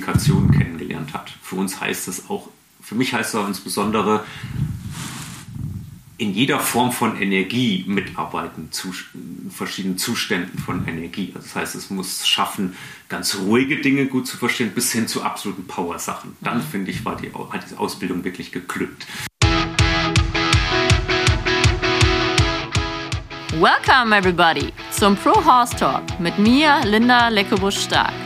Kommunikation kennengelernt hat. Für uns heißt es auch, für mich heißt es auch insbesondere, in jeder Form von Energie mitarbeiten, zu verschiedenen Zuständen von Energie. Also das heißt, es muss schaffen, ganz ruhige Dinge gut zu verstehen, bis hin zu absoluten Power-Sachen. Dann, mhm. finde ich, war die, hat diese Ausbildung wirklich geglückt. Welcome everybody zum Pro Horse Talk mit mir, Linda Leckebusch-Stark.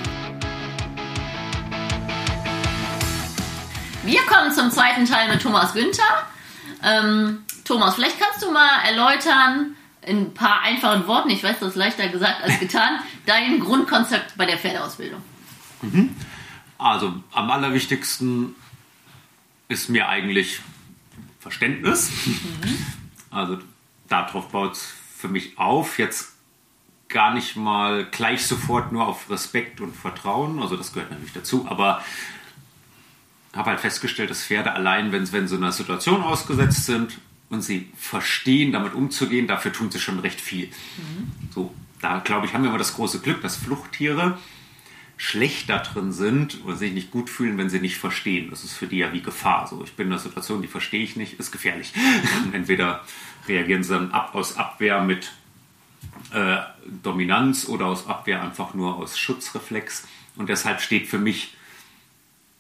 Wir kommen zum zweiten Teil mit Thomas Günther. Ähm, Thomas, vielleicht kannst du mal erläutern, in ein paar einfachen Worten, ich weiß, das ist leichter gesagt als getan, dein Grundkonzept bei der Pferdeausbildung. Mhm. Also am allerwichtigsten ist mir eigentlich Verständnis. Mhm. Also darauf baut es für mich auf. Jetzt gar nicht mal gleich sofort nur auf Respekt und Vertrauen, also das gehört natürlich dazu, aber habe halt festgestellt, dass Pferde allein, wenn, wenn sie in einer Situation ausgesetzt sind, und sie verstehen, damit umzugehen, dafür tun sie schon recht viel. Mhm. So, da glaube ich, haben wir immer das große Glück, dass Fluchttiere schlecht da drin sind oder sich nicht gut fühlen, wenn sie nicht verstehen. Das ist für die ja wie Gefahr. So, ich bin in einer Situation, die verstehe ich nicht, ist gefährlich. Entweder reagieren sie dann ab aus Abwehr mit äh, Dominanz oder aus Abwehr einfach nur aus Schutzreflex. Und deshalb steht für mich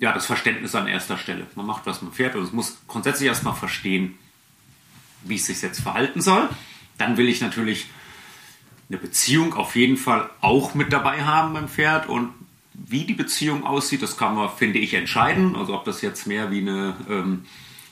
ja das Verständnis an erster Stelle. Man macht, was man fährt und es muss grundsätzlich erstmal verstehen, wie es sich jetzt verhalten soll. Dann will ich natürlich eine Beziehung auf jeden Fall auch mit dabei haben beim Pferd und wie die Beziehung aussieht, das kann man, finde ich, entscheiden. Also ob das jetzt mehr wie eine ähm,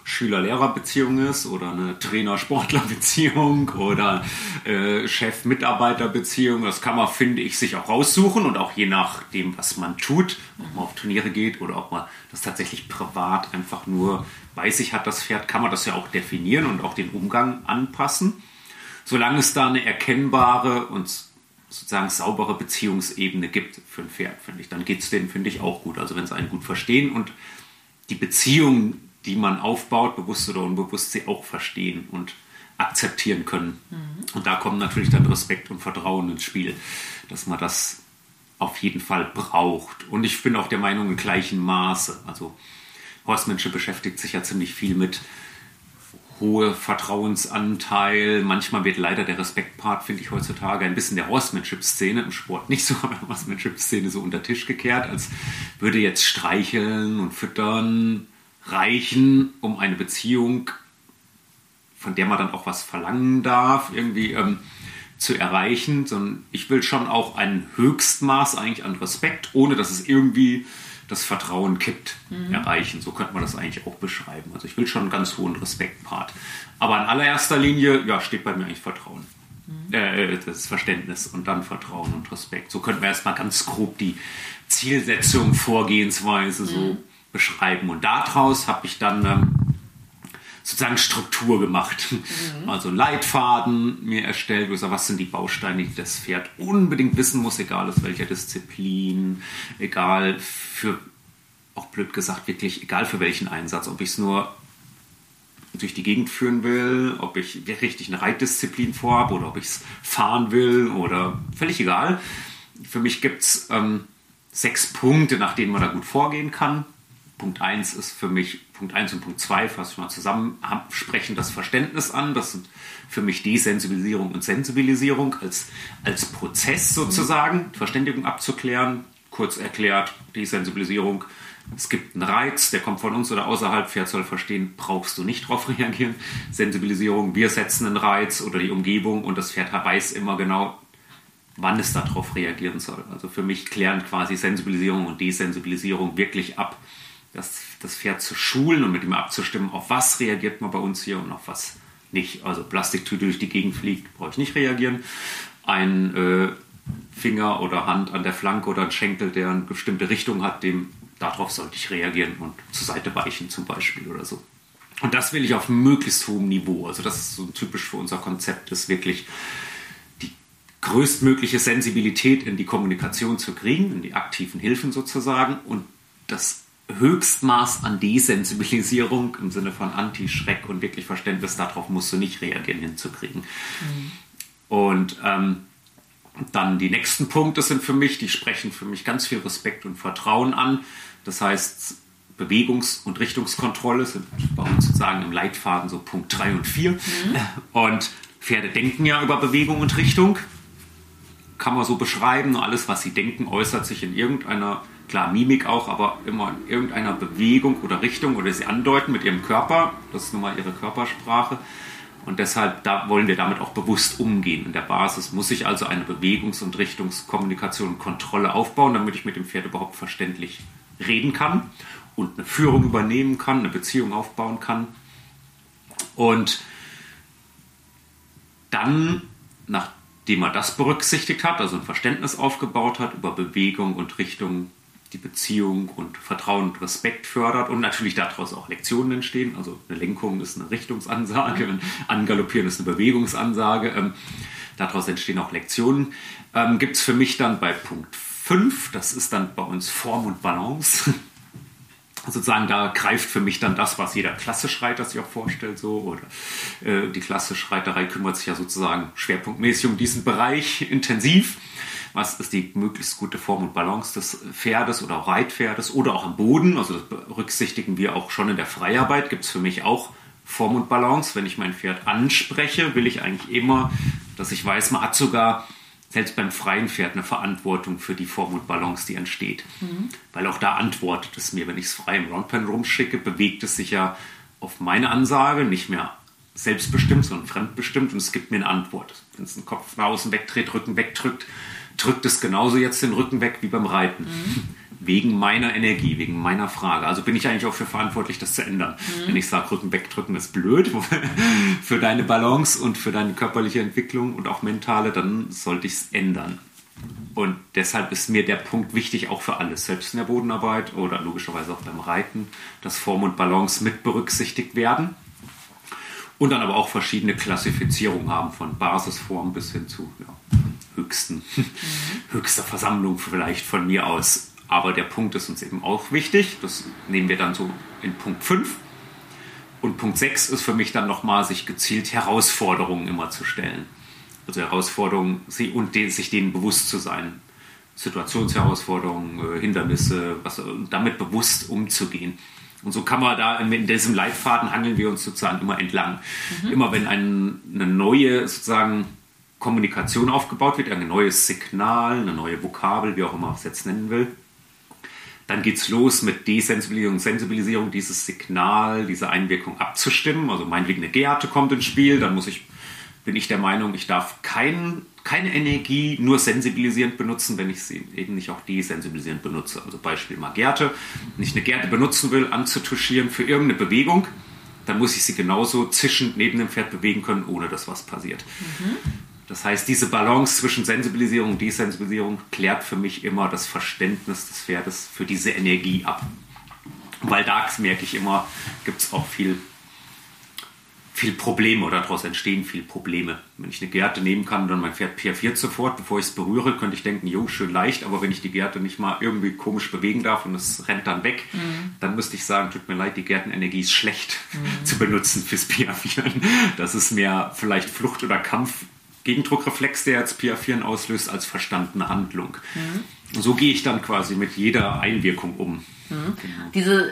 Schüler-Lehrer-Beziehung ist oder eine Trainer-Sportler-Beziehung oder äh, Chef-Mitarbeiter-Beziehung. Das kann man, finde ich, sich auch raussuchen und auch je nachdem, was man tut, ob man auf Turniere geht oder ob man das tatsächlich privat einfach nur bei sich hat, das Pferd, kann man das ja auch definieren und auch den Umgang anpassen. Solange es da eine erkennbare und sozusagen saubere Beziehungsebene gibt für ein Pferd, finde ich, dann geht es denen, finde ich, auch gut. Also wenn sie einen gut verstehen und die Beziehung die man aufbaut, bewusst oder unbewusst, sie auch verstehen und akzeptieren können. Mhm. Und da kommen natürlich dann Respekt und Vertrauen ins Spiel, dass man das auf jeden Fall braucht. Und ich bin auch der Meinung, in gleichem Maße. Also Horstmenschen beschäftigt sich ja ziemlich viel mit hohe Vertrauensanteil. Manchmal wird leider der Respektpart, finde ich heutzutage, ein bisschen der Horsemanship-Szene im Sport nicht so, aber der Horsemanship-Szene so unter Tisch gekehrt, als würde jetzt streicheln und füttern reichen, um eine Beziehung, von der man dann auch was verlangen darf, irgendwie ähm, zu erreichen, sondern ich will schon auch ein Höchstmaß eigentlich an Respekt, ohne dass es irgendwie das Vertrauen kippt, mhm. erreichen. So könnte man das eigentlich auch beschreiben. Also ich will schon einen ganz hohen Respektpart. Aber in allererster Linie, ja, steht bei mir eigentlich Vertrauen. Mhm. Äh, das Verständnis und dann Vertrauen und Respekt. So könnten wir erstmal ganz grob die Zielsetzung, Vorgehensweise mhm. Beschreiben. Und daraus habe ich dann ähm, sozusagen Struktur gemacht. Mhm. Also Leitfaden mir erstellt, gesagt, was sind die Bausteine, die das Pferd unbedingt wissen muss, egal aus welcher Disziplin, egal für, auch blöd gesagt, wirklich egal für welchen Einsatz, ob ich es nur durch die Gegend führen will, ob ich richtig eine Reitdisziplin vorhabe oder ob ich es fahren will oder völlig egal. Für mich gibt es ähm, sechs Punkte, nach denen man da gut vorgehen kann. Punkt 1 ist für mich, Punkt 1 und Punkt 2, fasse ich mal zusammen, sprechen das Verständnis an. Das sind für mich Desensibilisierung und Sensibilisierung als, als Prozess sozusagen, Verständigung abzuklären. Kurz erklärt, Desensibilisierung, es gibt einen Reiz, der kommt von uns oder außerhalb, Pferd soll verstehen, brauchst du nicht darauf reagieren. Sensibilisierung, wir setzen einen Reiz oder die Umgebung und das Pferd weiß immer genau, wann es darauf reagieren soll. Also für mich klären quasi Sensibilisierung und Desensibilisierung wirklich ab das, das Pferd zu schulen und mit ihm abzustimmen, auf was reagiert man bei uns hier und auf was nicht. Also Plastiktüte durch die Gegend fliegt, brauche ich nicht reagieren. Ein äh, Finger oder Hand an der Flanke oder ein Schenkel, der eine bestimmte Richtung hat, dem darauf sollte ich reagieren und zur Seite weichen zum Beispiel oder so. Und das will ich auf möglichst hohem Niveau. Also das ist so typisch für unser Konzept, ist wirklich die größtmögliche Sensibilität in die Kommunikation zu kriegen, in die aktiven Hilfen sozusagen und das Höchstmaß an Desensibilisierung im Sinne von Anti-Schreck und wirklich Verständnis darauf musst du nicht reagieren hinzukriegen. Mhm. Und ähm, Dann die nächsten Punkte sind für mich, die sprechen für mich ganz viel Respekt und Vertrauen an. Das heißt, Bewegungs- und Richtungskontrolle sind bei uns sozusagen im Leitfaden so Punkt 3 und 4. Mhm. Und Pferde denken ja über Bewegung und Richtung. Kann man so beschreiben. Nur alles, was sie denken, äußert sich in irgendeiner, klar, Mimik auch, aber immer in irgendeiner Bewegung oder Richtung oder sie andeuten mit ihrem Körper. Das ist nun mal ihre Körpersprache. Und deshalb da wollen wir damit auch bewusst umgehen. In der Basis muss ich also eine Bewegungs- und Richtungskommunikation und Kontrolle aufbauen, damit ich mit dem Pferd überhaupt verständlich reden kann und eine Führung übernehmen kann, eine Beziehung aufbauen kann. Und dann, nachdem er das berücksichtigt hat, also ein Verständnis aufgebaut hat über Bewegung und Richtung, die Beziehung und Vertrauen und Respekt fördert und natürlich daraus auch Lektionen entstehen. Also eine Lenkung ist eine Richtungsansage, ein Angaloppieren ist eine Bewegungsansage. Ähm, daraus entstehen auch Lektionen. Ähm, Gibt es für mich dann bei Punkt 5, das ist dann bei uns Form und Balance sozusagen da greift für mich dann das, was jeder Klassischreiter sich auch vorstellt, so oder äh, die Klassischreiterei kümmert sich ja sozusagen schwerpunktmäßig um diesen Bereich intensiv. Was ist die möglichst gute Form und Balance des Pferdes oder Reitpferdes oder auch am Boden? Also das berücksichtigen wir auch schon in der Freiarbeit. Gibt es für mich auch Form und Balance. Wenn ich mein Pferd anspreche, will ich eigentlich immer, dass ich weiß, man hat sogar selbst beim freien Pferd eine Verantwortung für die Form und Balance, die entsteht. Mhm. Weil auch da antwortet es mir, wenn ich es frei im Roundpen rumschicke, bewegt es sich ja auf meine Ansage, nicht mehr selbstbestimmt, sondern fremdbestimmt und es gibt mir eine Antwort. Wenn es den Kopf nach außen wegdreht, Rücken wegdrückt, drückt es genauso jetzt den Rücken weg wie beim Reiten. Mhm wegen meiner Energie, wegen meiner Frage. Also bin ich eigentlich auch für verantwortlich, das zu ändern. Mhm. Wenn ich sage, Rücken wegdrücken ist blöd für deine Balance und für deine körperliche Entwicklung und auch mentale, dann sollte ich es ändern. Und deshalb ist mir der Punkt wichtig, auch für alles, selbst in der Bodenarbeit oder logischerweise auch beim Reiten, dass Form und Balance mit berücksichtigt werden. Und dann aber auch verschiedene Klassifizierungen haben, von Basisform bis hin zu ja, höchsten, mhm. höchster Versammlung vielleicht von mir aus. Aber der Punkt ist uns eben auch wichtig. Das nehmen wir dann so in Punkt 5. Und Punkt 6 ist für mich dann nochmal, sich gezielt Herausforderungen immer zu stellen. Also Herausforderungen und sich denen bewusst zu sein. Situationsherausforderungen, äh, Hindernisse, was, damit bewusst umzugehen. Und so kann man da in diesem Leitfaden handeln wir uns sozusagen immer entlang. Mhm. Immer wenn ein, eine neue sozusagen Kommunikation aufgebaut wird, ein neues Signal, eine neue Vokabel, wie auch immer man es jetzt nennen will, dann geht es los mit Desensibilisierung, Sensibilisierung, dieses Signal, diese Einwirkung abzustimmen. Also meinetwegen eine Gerte kommt ins Spiel, dann muss ich, bin ich der Meinung, ich darf kein, keine Energie nur sensibilisierend benutzen, wenn ich sie eben nicht auch desensibilisierend benutze. Also Beispiel mal Gerte. Wenn ich eine Gerte benutzen will, anzutuschieren für irgendeine Bewegung, dann muss ich sie genauso zischend neben dem Pferd bewegen können, ohne dass was passiert. Mhm. Das heißt, diese Balance zwischen Sensibilisierung und Desensibilisierung klärt für mich immer das Verständnis des Pferdes für diese Energie ab. Weil da merke ich immer, gibt es auch viel, viel Probleme oder daraus entstehen viel Probleme. Wenn ich eine Gerte nehmen kann und dann mein Pferd piaffiert sofort, bevor ich es berühre, könnte ich denken, jo, schön leicht, aber wenn ich die Gerte nicht mal irgendwie komisch bewegen darf und es rennt dann weg, mhm. dann müsste ich sagen, tut mir leid, die Gärtenenergie ist schlecht mhm. zu benutzen fürs Piaffieren. Das ist mehr vielleicht Flucht oder Kampf Gegendruckreflex, der jetzt PA4 auslöst, als verstandene Handlung. Mhm. So gehe ich dann quasi mit jeder Einwirkung um. Mhm. Genau. Diese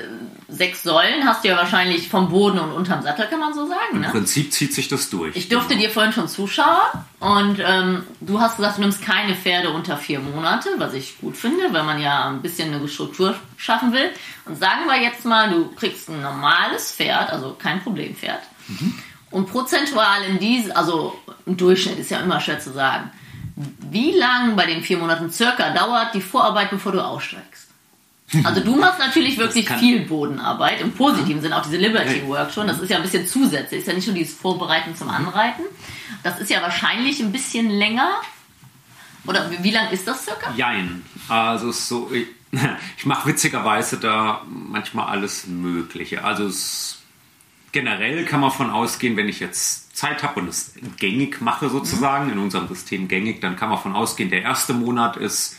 sechs Säulen hast du ja wahrscheinlich vom Boden und unterm Sattel, kann man so sagen. Im ne? Prinzip zieht sich das durch. Ich durfte genau. dir vorhin schon zuschauen und ähm, du hast gesagt, du nimmst keine Pferde unter vier Monate, was ich gut finde, weil man ja ein bisschen eine Struktur schaffen will. Und sagen wir jetzt mal, du kriegst ein normales Pferd, also kein Problempferd. Mhm. Und prozentual in diesem, also im Durchschnitt ist ja immer schwer zu sagen, wie lang bei den vier Monaten circa dauert die Vorarbeit, bevor du aussteigst? Also du machst natürlich wirklich viel Bodenarbeit, im positiven Sinn, auch diese Liberty Work schon. Das ist ja ein bisschen zusätzlich, ist ja nicht nur dieses Vorbereiten zum Anreiten. Das ist ja wahrscheinlich ein bisschen länger. Oder wie, wie lang ist das circa? Jein. Also so, ich, ich mache witzigerweise da manchmal alles Mögliche. Also es generell kann man von ausgehen, wenn ich jetzt Zeit habe und es gängig mache sozusagen, mhm. in unserem System gängig, dann kann man von ausgehen, der erste Monat ist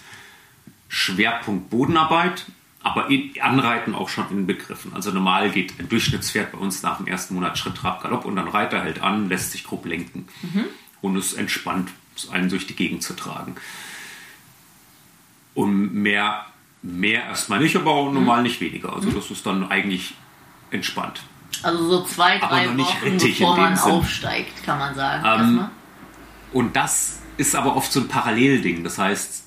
Schwerpunkt Bodenarbeit, aber in Anreiten auch schon inbegriffen. Also normal geht ein Durchschnittspferd bei uns nach dem ersten Monat Schritt, Trab, Galopp und dann Reiter hält an, lässt sich grob lenken mhm. und ist entspannt einen durch die Gegend zu tragen. Und mehr, mehr erstmal nicht, aber auch normal nicht weniger. Also das ist dann eigentlich entspannt. Also so zwei, drei Wochen, bevor man Sinn. aufsteigt, kann man sagen. Ähm. Und das ist aber oft so ein Parallelding. Das heißt,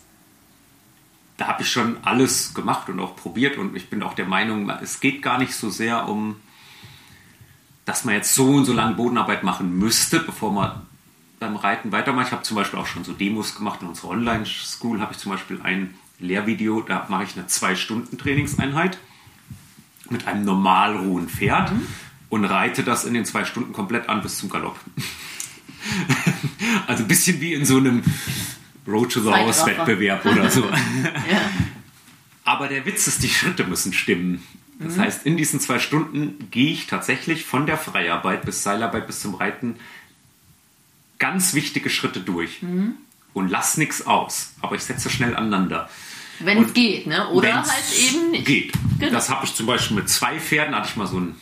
da habe ich schon alles gemacht und auch probiert und ich bin auch der Meinung, es geht gar nicht so sehr um, dass man jetzt so und so lange Bodenarbeit machen müsste, bevor man beim Reiten weitermacht. Ich habe zum Beispiel auch schon so Demos gemacht in unserer Online-School, habe ich zum Beispiel ein Lehrvideo, da mache ich eine zwei Stunden Trainingseinheit mit einem normal rohen Pferd und reite das in den zwei Stunden komplett an bis zum Galopp. also ein bisschen wie in so einem Road to the. House Wettbewerb oder so. Ja. Aber der Witz ist, die Schritte müssen stimmen. Das heißt, in diesen zwei Stunden gehe ich tatsächlich von der Freiarbeit bis Seilarbeit bis zum Reiten ganz wichtige Schritte durch und lass nichts aus. Aber ich setze schnell aneinander. Wenn es Und geht, ne? Oder halt eben nicht. Geht. Genau. Das habe ich zum Beispiel mit zwei Pferden, hatte ich mal so ein,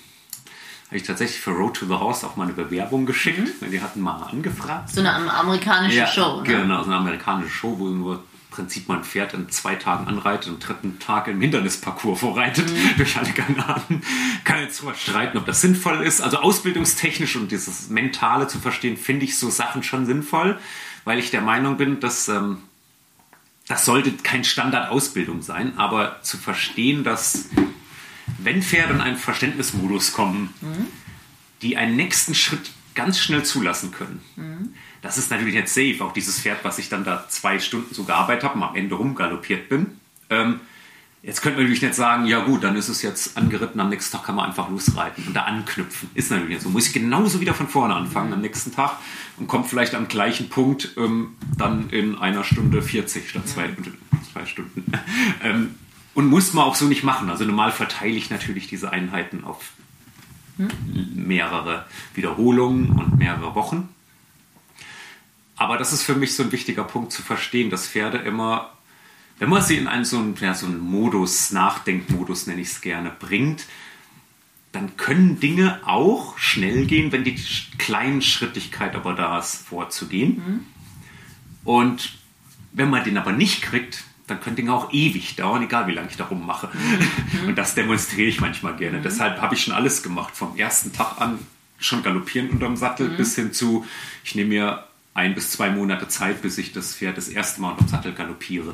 habe ich tatsächlich für Road to the House auch mal eine Bewerbung geschickt. weil Die hatten mal angefragt. So eine amerikanische Show, ne? Genau, so eine amerikanische Show, wo nur im Prinzip man Pferd in zwei Tagen anreitet und am dritten Tag im Hindernisparcours vorreitet Mhm. durch alle Granaten. Kann jetzt drüber streiten, ob das sinnvoll ist. Also ausbildungstechnisch und dieses Mentale zu verstehen, finde ich so Sachen schon sinnvoll, weil ich der Meinung bin, dass ähm, das sollte kein Standardausbildung sein, aber zu verstehen, dass wenn Pferde in einen Verständnismodus kommen, die einen nächsten Schritt ganz schnell zulassen können. Das ist natürlich jetzt safe. Auch dieses Pferd, was ich dann da zwei Stunden so gearbeitet habe und am Ende rumgaloppiert bin. Ähm, jetzt könnte man natürlich nicht sagen, ja gut, dann ist es jetzt angeritten, am nächsten Tag kann man einfach losreiten und da anknüpfen. Ist natürlich nicht so. Muss ich genauso wieder von vorne anfangen am nächsten Tag und kommt vielleicht am gleichen Punkt ähm, dann in einer Stunde 40 statt zwei, zwei Stunden. ähm, und muss man auch so nicht machen. Also normal verteile ich natürlich diese Einheiten auf mehrere Wiederholungen und mehrere Wochen. Aber das ist für mich so ein wichtiger Punkt zu verstehen, dass Pferde immer, wenn man sie in einen so einen, ja, so einen Modus, Nachdenkmodus nenne ich es gerne, bringt, dann können Dinge auch schnell gehen, wenn die Sch- Kleinschrittigkeit aber da ist, vorzugehen. Und wenn man den aber nicht kriegt, dann können Dinge auch ewig dauern, egal wie lange ich da rummache. Und das demonstriere ich manchmal gerne. Deshalb habe ich schon alles gemacht, vom ersten Tag an schon galoppieren unterm Sattel bis hin zu, ich nehme mir ein bis zwei Monate Zeit, bis ich das Pferd das erste Mal unterm Sattel galoppiere.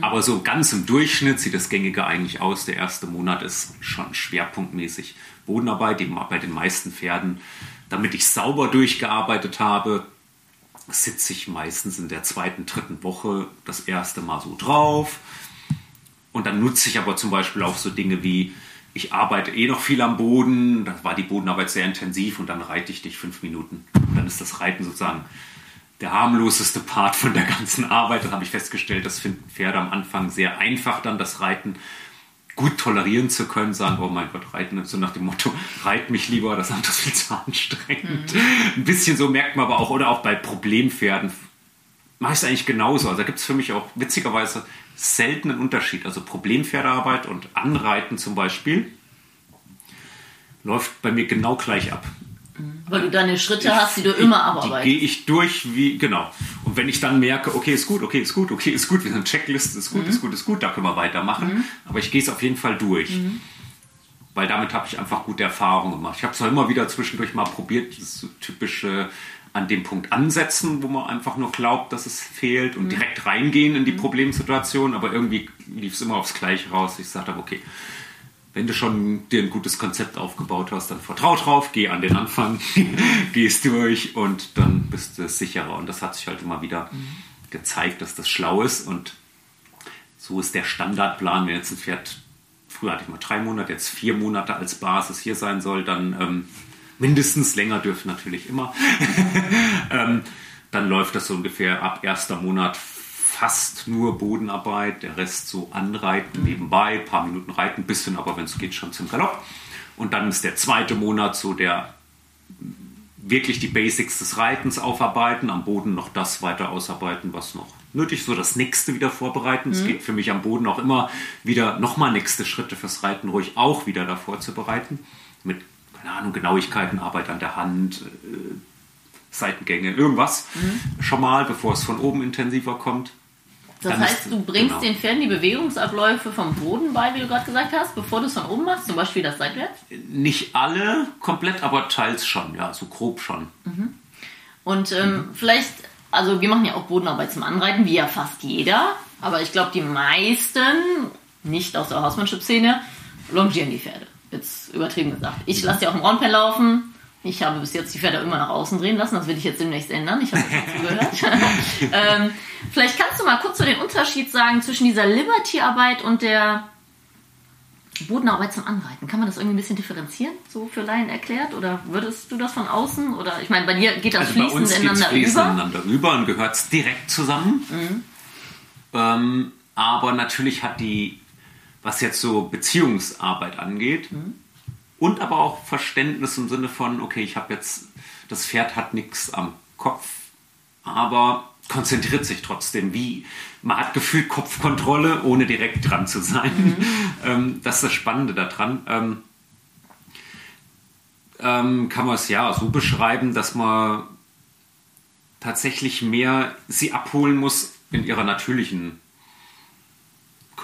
Aber so ganz im Durchschnitt sieht das Gängige eigentlich aus. Der erste Monat ist schon schwerpunktmäßig Bodenarbeit, eben bei den meisten Pferden. Damit ich sauber durchgearbeitet habe, sitze ich meistens in der zweiten, dritten Woche das erste Mal so drauf. Und dann nutze ich aber zum Beispiel auch so Dinge wie, ich arbeite eh noch viel am Boden, da war die Bodenarbeit sehr intensiv und dann reite ich dich fünf Minuten. Und dann ist das Reiten sozusagen der harmloseste Part von der ganzen Arbeit. Das habe ich festgestellt, das finden Pferde am Anfang sehr einfach dann, das Reiten gut tolerieren zu können, sagen, oh mein Gott, reiten, so nach dem Motto, reit mich lieber, das andere ist viel zu anstrengend. Ein bisschen so merkt man aber auch, oder auch bei Problempferden mache ich es eigentlich genauso. Also da gibt es für mich auch witzigerweise selten einen Unterschied. Also Problempferdearbeit und Anreiten zum Beispiel läuft bei mir genau gleich ab. Weil du deine Schritte hast, die du immer Die abarbeitest. gehe ich durch wie, genau. Und wenn ich dann merke, okay, ist gut, okay, ist gut, okay, ist gut, wir sind Checkliste, ist gut, ist gut, ist gut, da können wir weitermachen. Aber ich gehe es auf jeden Fall durch. Weil damit habe ich einfach gute Erfahrungen gemacht. Ich habe es auch immer wieder zwischendurch mal probiert, das so typische an dem Punkt ansetzen, wo man einfach nur glaubt, dass es fehlt und direkt reingehen in die Problemsituation, aber irgendwie lief es immer aufs Gleiche raus. Ich sagte, okay, wenn du schon dir ein gutes Konzept aufgebaut hast, dann vertrau drauf, geh an den Anfang, gehst durch und dann bist du sicherer. Und das hat sich halt immer wieder gezeigt, dass das schlau ist. Und so ist der Standardplan, wenn jetzt ein Pferd, früher hatte ich mal drei Monate, jetzt vier Monate als Basis hier sein soll, dann ähm, mindestens länger dürfen natürlich immer. ähm, dann läuft das so ungefähr ab erster Monat fast nur Bodenarbeit, der Rest so anreiten nebenbei, paar Minuten reiten, bisschen, aber wenn es geht, schon zum Galopp. Und dann ist der zweite Monat so der wirklich die Basics des Reitens aufarbeiten, am Boden noch das weiter ausarbeiten, was noch nötig ist, so das nächste wieder vorbereiten. Es geht für mich am Boden auch immer wieder nochmal nächste Schritte fürs Reiten ruhig auch wieder davor zu bereiten. Mit, keine Ahnung, Genauigkeiten, Arbeit an der Hand, äh, Seitengänge, irgendwas mhm. schon mal, bevor es von oben intensiver kommt. Das Dann heißt, du bringst genau. den Pferden die Bewegungsabläufe vom Boden bei, wie du gerade gesagt hast, bevor du es von oben machst, zum Beispiel das seitwärts? Nicht alle komplett, aber teils schon, ja, so grob schon. Mhm. Und ähm, mhm. vielleicht, also wir machen ja auch Bodenarbeit zum Anreiten, wie ja fast jeder, aber ich glaube, die meisten, nicht aus der Hausmanship-Szene, longieren die Pferde. Jetzt übertrieben gesagt. Ich lasse die auch im Roundpen laufen. Ich habe bis jetzt die Pferde immer nach außen drehen lassen. Das will ich jetzt demnächst ändern. Ich habe das zugehört. ähm, vielleicht kannst du mal kurz so den Unterschied sagen zwischen dieser Liberty-Arbeit und der Bodenarbeit zum Anreiten. Kann man das irgendwie ein bisschen differenzieren, so für Laien erklärt? Oder würdest du das von außen? Oder ich meine, bei dir geht das also fließend bei uns ineinander fließend über. ineinander über und gehört es direkt zusammen. Mhm. Ähm, aber natürlich hat die, was jetzt so Beziehungsarbeit angeht, mhm. Und aber auch Verständnis im Sinne von, okay, ich habe jetzt, das Pferd hat nichts am Kopf, aber konzentriert sich trotzdem, wie man hat gefühlt Kopfkontrolle, ohne direkt dran zu sein. Mhm. Ähm, das ist das Spannende daran. Ähm, ähm, kann man es ja so beschreiben, dass man tatsächlich mehr sie abholen muss in ihrer natürlichen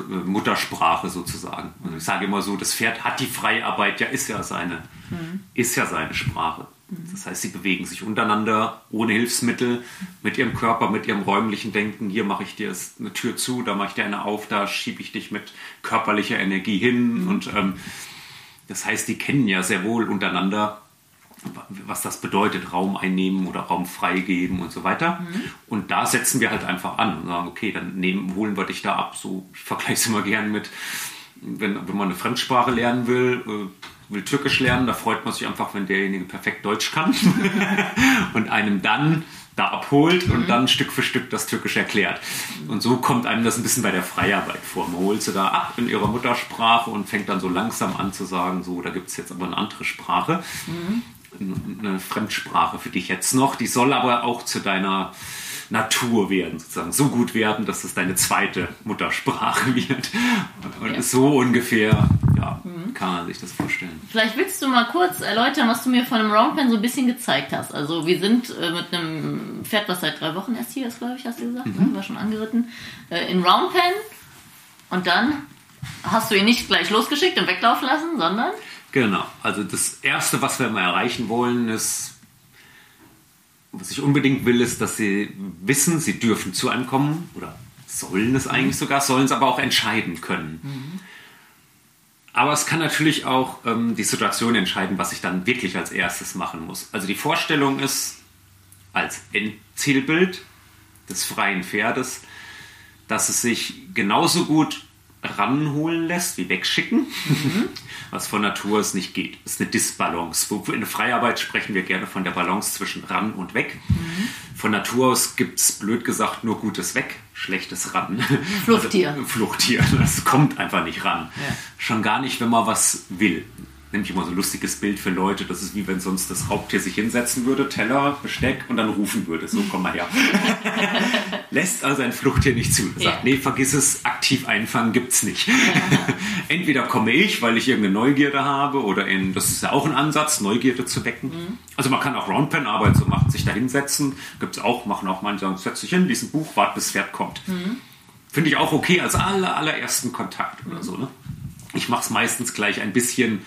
Muttersprache sozusagen. Also ich sage immer so, das Pferd hat die Freiarbeit, ja, ist ja seine, mhm. ist ja seine Sprache. Mhm. Das heißt, sie bewegen sich untereinander ohne Hilfsmittel mit ihrem Körper, mit ihrem räumlichen Denken. Hier mache ich dir eine Tür zu, da mache ich dir eine auf, da schiebe ich dich mit körperlicher Energie hin. Mhm. Und ähm, das heißt, die kennen ja sehr wohl untereinander was das bedeutet, Raum einnehmen oder Raum freigeben und so weiter. Mhm. Und da setzen wir halt einfach an und sagen, okay, dann nehmen, holen wir dich da ab. So, ich vergleiche es immer gern mit, wenn, wenn man eine Fremdsprache lernen will, äh, will Türkisch lernen, da freut man sich einfach, wenn derjenige perfekt Deutsch kann und einem dann da abholt und mhm. dann Stück für Stück das Türkisch erklärt. Und so kommt einem das ein bisschen bei der Freiarbeit vor. Man holt sie da ab in ihrer Muttersprache und fängt dann so langsam an zu sagen, so, da gibt es jetzt aber eine andere Sprache. Mhm eine Fremdsprache für dich jetzt noch. Die soll aber auch zu deiner Natur werden, sozusagen. So gut werden, dass es deine zweite Muttersprache wird. Und ja. so ungefähr, ja, mhm. kann man sich das vorstellen. Vielleicht willst du mal kurz erläutern, was du mir von einem Roundpen so ein bisschen gezeigt hast. Also wir sind äh, mit einem Pferd, was seit drei Wochen erst hier ist, glaube ich, hast du gesagt, mhm. ne? war schon angeritten, äh, in Roundpen und dann hast du ihn nicht gleich losgeschickt und weglaufen lassen, sondern Genau. Also das Erste, was wir mal erreichen wollen, ist, was ich unbedingt will, ist, dass sie wissen, sie dürfen zu einem kommen oder sollen es eigentlich sogar, sollen es aber auch entscheiden können. Mhm. Aber es kann natürlich auch ähm, die Situation entscheiden, was ich dann wirklich als erstes machen muss. Also die Vorstellung ist, als Endzielbild des freien Pferdes, dass es sich genauso gut ranholen lässt wie wegschicken, mhm. was von Natur aus nicht geht. Das ist eine Disbalance. In der Freiarbeit sprechen wir gerne von der Balance zwischen ran und weg. Mhm. Von Natur aus gibt es, blöd gesagt, nur gutes Weg, schlechtes ran. Fluchttier. Also, Fluchttier. Das kommt einfach nicht ran. Ja. Schon gar nicht, wenn man was will nämlich immer so ein lustiges Bild für Leute. Das ist wie wenn sonst das Raubtier sich hinsetzen würde, Teller, Besteck und dann rufen würde. So, komm mal her. Lässt also ein Fluchttier nicht zu. Sagt, ja. nee, vergiss es, aktiv einfangen gibt's nicht. Entweder komme ich, weil ich irgendeine Neugierde habe oder in, das ist ja auch ein Ansatz, Neugierde zu wecken. Mhm. Also man kann auch Roundpen-Arbeit so machen, sich da hinsetzen. Gibt es auch, machen auch manche, sagen, setz dich hin, lies ein Buch, wart bis das Pferd kommt. Mhm. Finde ich auch okay als aller, allerersten Kontakt oder mhm. so. Ne? Ich mache es meistens gleich ein bisschen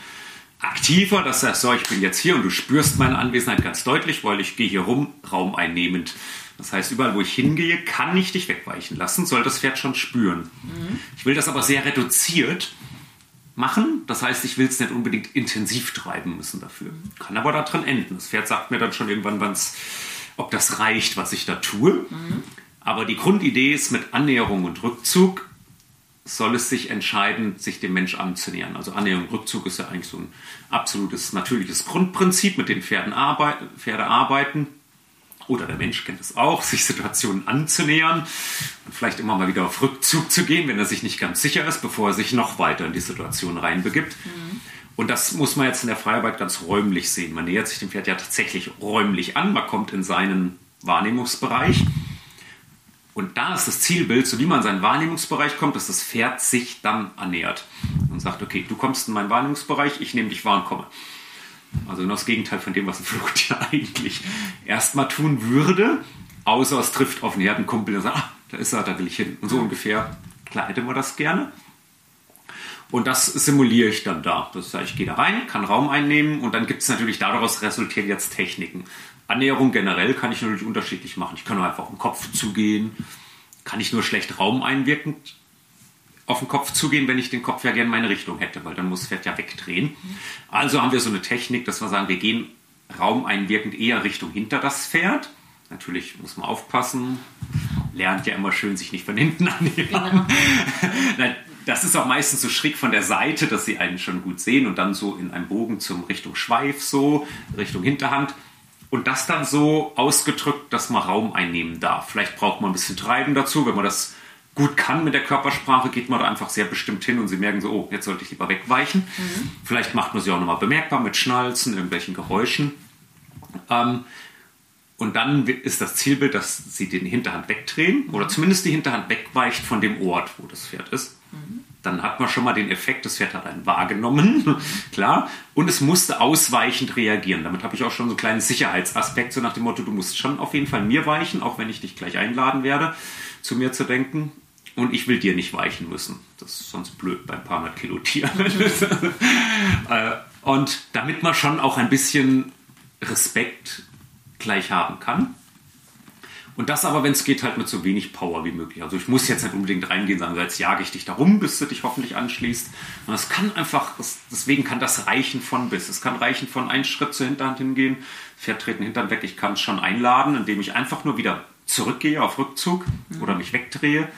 aktiver, dass sagst, so, ich bin jetzt hier und du spürst meine Anwesenheit ganz deutlich, weil ich gehe hier rum, Raum einnehmend. Das heißt, überall, wo ich hingehe, kann ich dich wegweichen lassen, soll das Pferd schon spüren. Mhm. Ich will das aber sehr reduziert machen. Das heißt, ich will es nicht unbedingt intensiv treiben müssen dafür. Kann aber daran enden. Das Pferd sagt mir dann schon irgendwann, wann's, ob das reicht, was ich da tue. Mhm. Aber die Grundidee ist mit Annäherung und Rückzug soll es sich entscheiden, sich dem Mensch anzunähern. Also Annäherung und Rückzug ist ja eigentlich so ein absolutes natürliches Grundprinzip, mit dem Pferden arbeiten, Pferde arbeiten. Oder der Mensch kennt es auch, sich Situationen anzunähern und vielleicht immer mal wieder auf Rückzug zu gehen, wenn er sich nicht ganz sicher ist, bevor er sich noch weiter in die Situation reinbegibt. Mhm. Und das muss man jetzt in der Freiarbeit ganz räumlich sehen. Man nähert sich dem Pferd ja tatsächlich räumlich an, man kommt in seinen Wahrnehmungsbereich und da ist das Zielbild, so wie man in seinen Wahrnehmungsbereich kommt, dass das Pferd sich dann annähert und sagt, okay, du kommst in meinen Wahrnehmungsbereich, ich nehme dich wahr und komme. Also genau das Gegenteil von dem, was ein Fluchttier eigentlich erstmal tun würde. Außer es trifft auf einen Herdenkumpel und sagt, ah, da ist er, da will ich hin. Und so ungefähr, hätte man das gerne. Und das simuliere ich dann da. Das heißt, ich gehe da rein, kann Raum einnehmen und dann gibt es natürlich daraus resultiert jetzt Techniken. Annäherung generell kann ich natürlich unterschiedlich machen. Ich kann nur einfach auf den Kopf zugehen, kann ich nur schlecht Raum einwirkend auf den Kopf zugehen, wenn ich den Kopf ja gerne meine Richtung hätte, weil dann muss das Pferd ja wegdrehen. Also haben wir so eine Technik, dass wir sagen, wir gehen Raum einwirkend eher Richtung hinter das Pferd. Natürlich muss man aufpassen, lernt ja immer schön, sich nicht von hinten annähern. Genau. das ist auch meistens so schräg von der Seite, dass sie einen schon gut sehen und dann so in einem Bogen zum Richtung Schweif, so Richtung Hinterhand. Und das dann so ausgedrückt, dass man Raum einnehmen darf. Vielleicht braucht man ein bisschen Treiben dazu. Wenn man das gut kann mit der Körpersprache, geht man da einfach sehr bestimmt hin und sie merken so, oh, jetzt sollte ich lieber wegweichen. Mhm. Vielleicht macht man sie auch nochmal bemerkbar mit Schnalzen, irgendwelchen Geräuschen. Ähm, und dann ist das Zielbild, dass sie den Hinterhand wegdrehen oder zumindest die Hinterhand wegweicht von dem Ort, wo das Pferd ist. Dann hat man schon mal den Effekt, das Pferd hat einen wahrgenommen, klar, und es musste ausweichend reagieren. Damit habe ich auch schon so einen kleinen Sicherheitsaspekt, so nach dem Motto, du musst schon auf jeden Fall mir weichen, auch wenn ich dich gleich einladen werde, zu mir zu denken. Und ich will dir nicht weichen müssen. Das ist sonst blöd beim paar hundert Kilo Tier. Äh, und damit man schon auch ein bisschen Respekt gleich haben kann. Und das aber, wenn es geht, halt mit so wenig Power wie möglich. Also ich muss jetzt nicht unbedingt reingehen und sagen, jetzt jage ich dich darum, bis du dich hoffentlich anschließt. Und es kann einfach, deswegen kann das reichen von bis. Es kann reichen von einen Schritt zur Hinterhand hingehen, Pferd treten Hintern weg. Ich kann es schon einladen, indem ich einfach nur wieder zurückgehe auf Rückzug mhm. oder mich wegdrehe.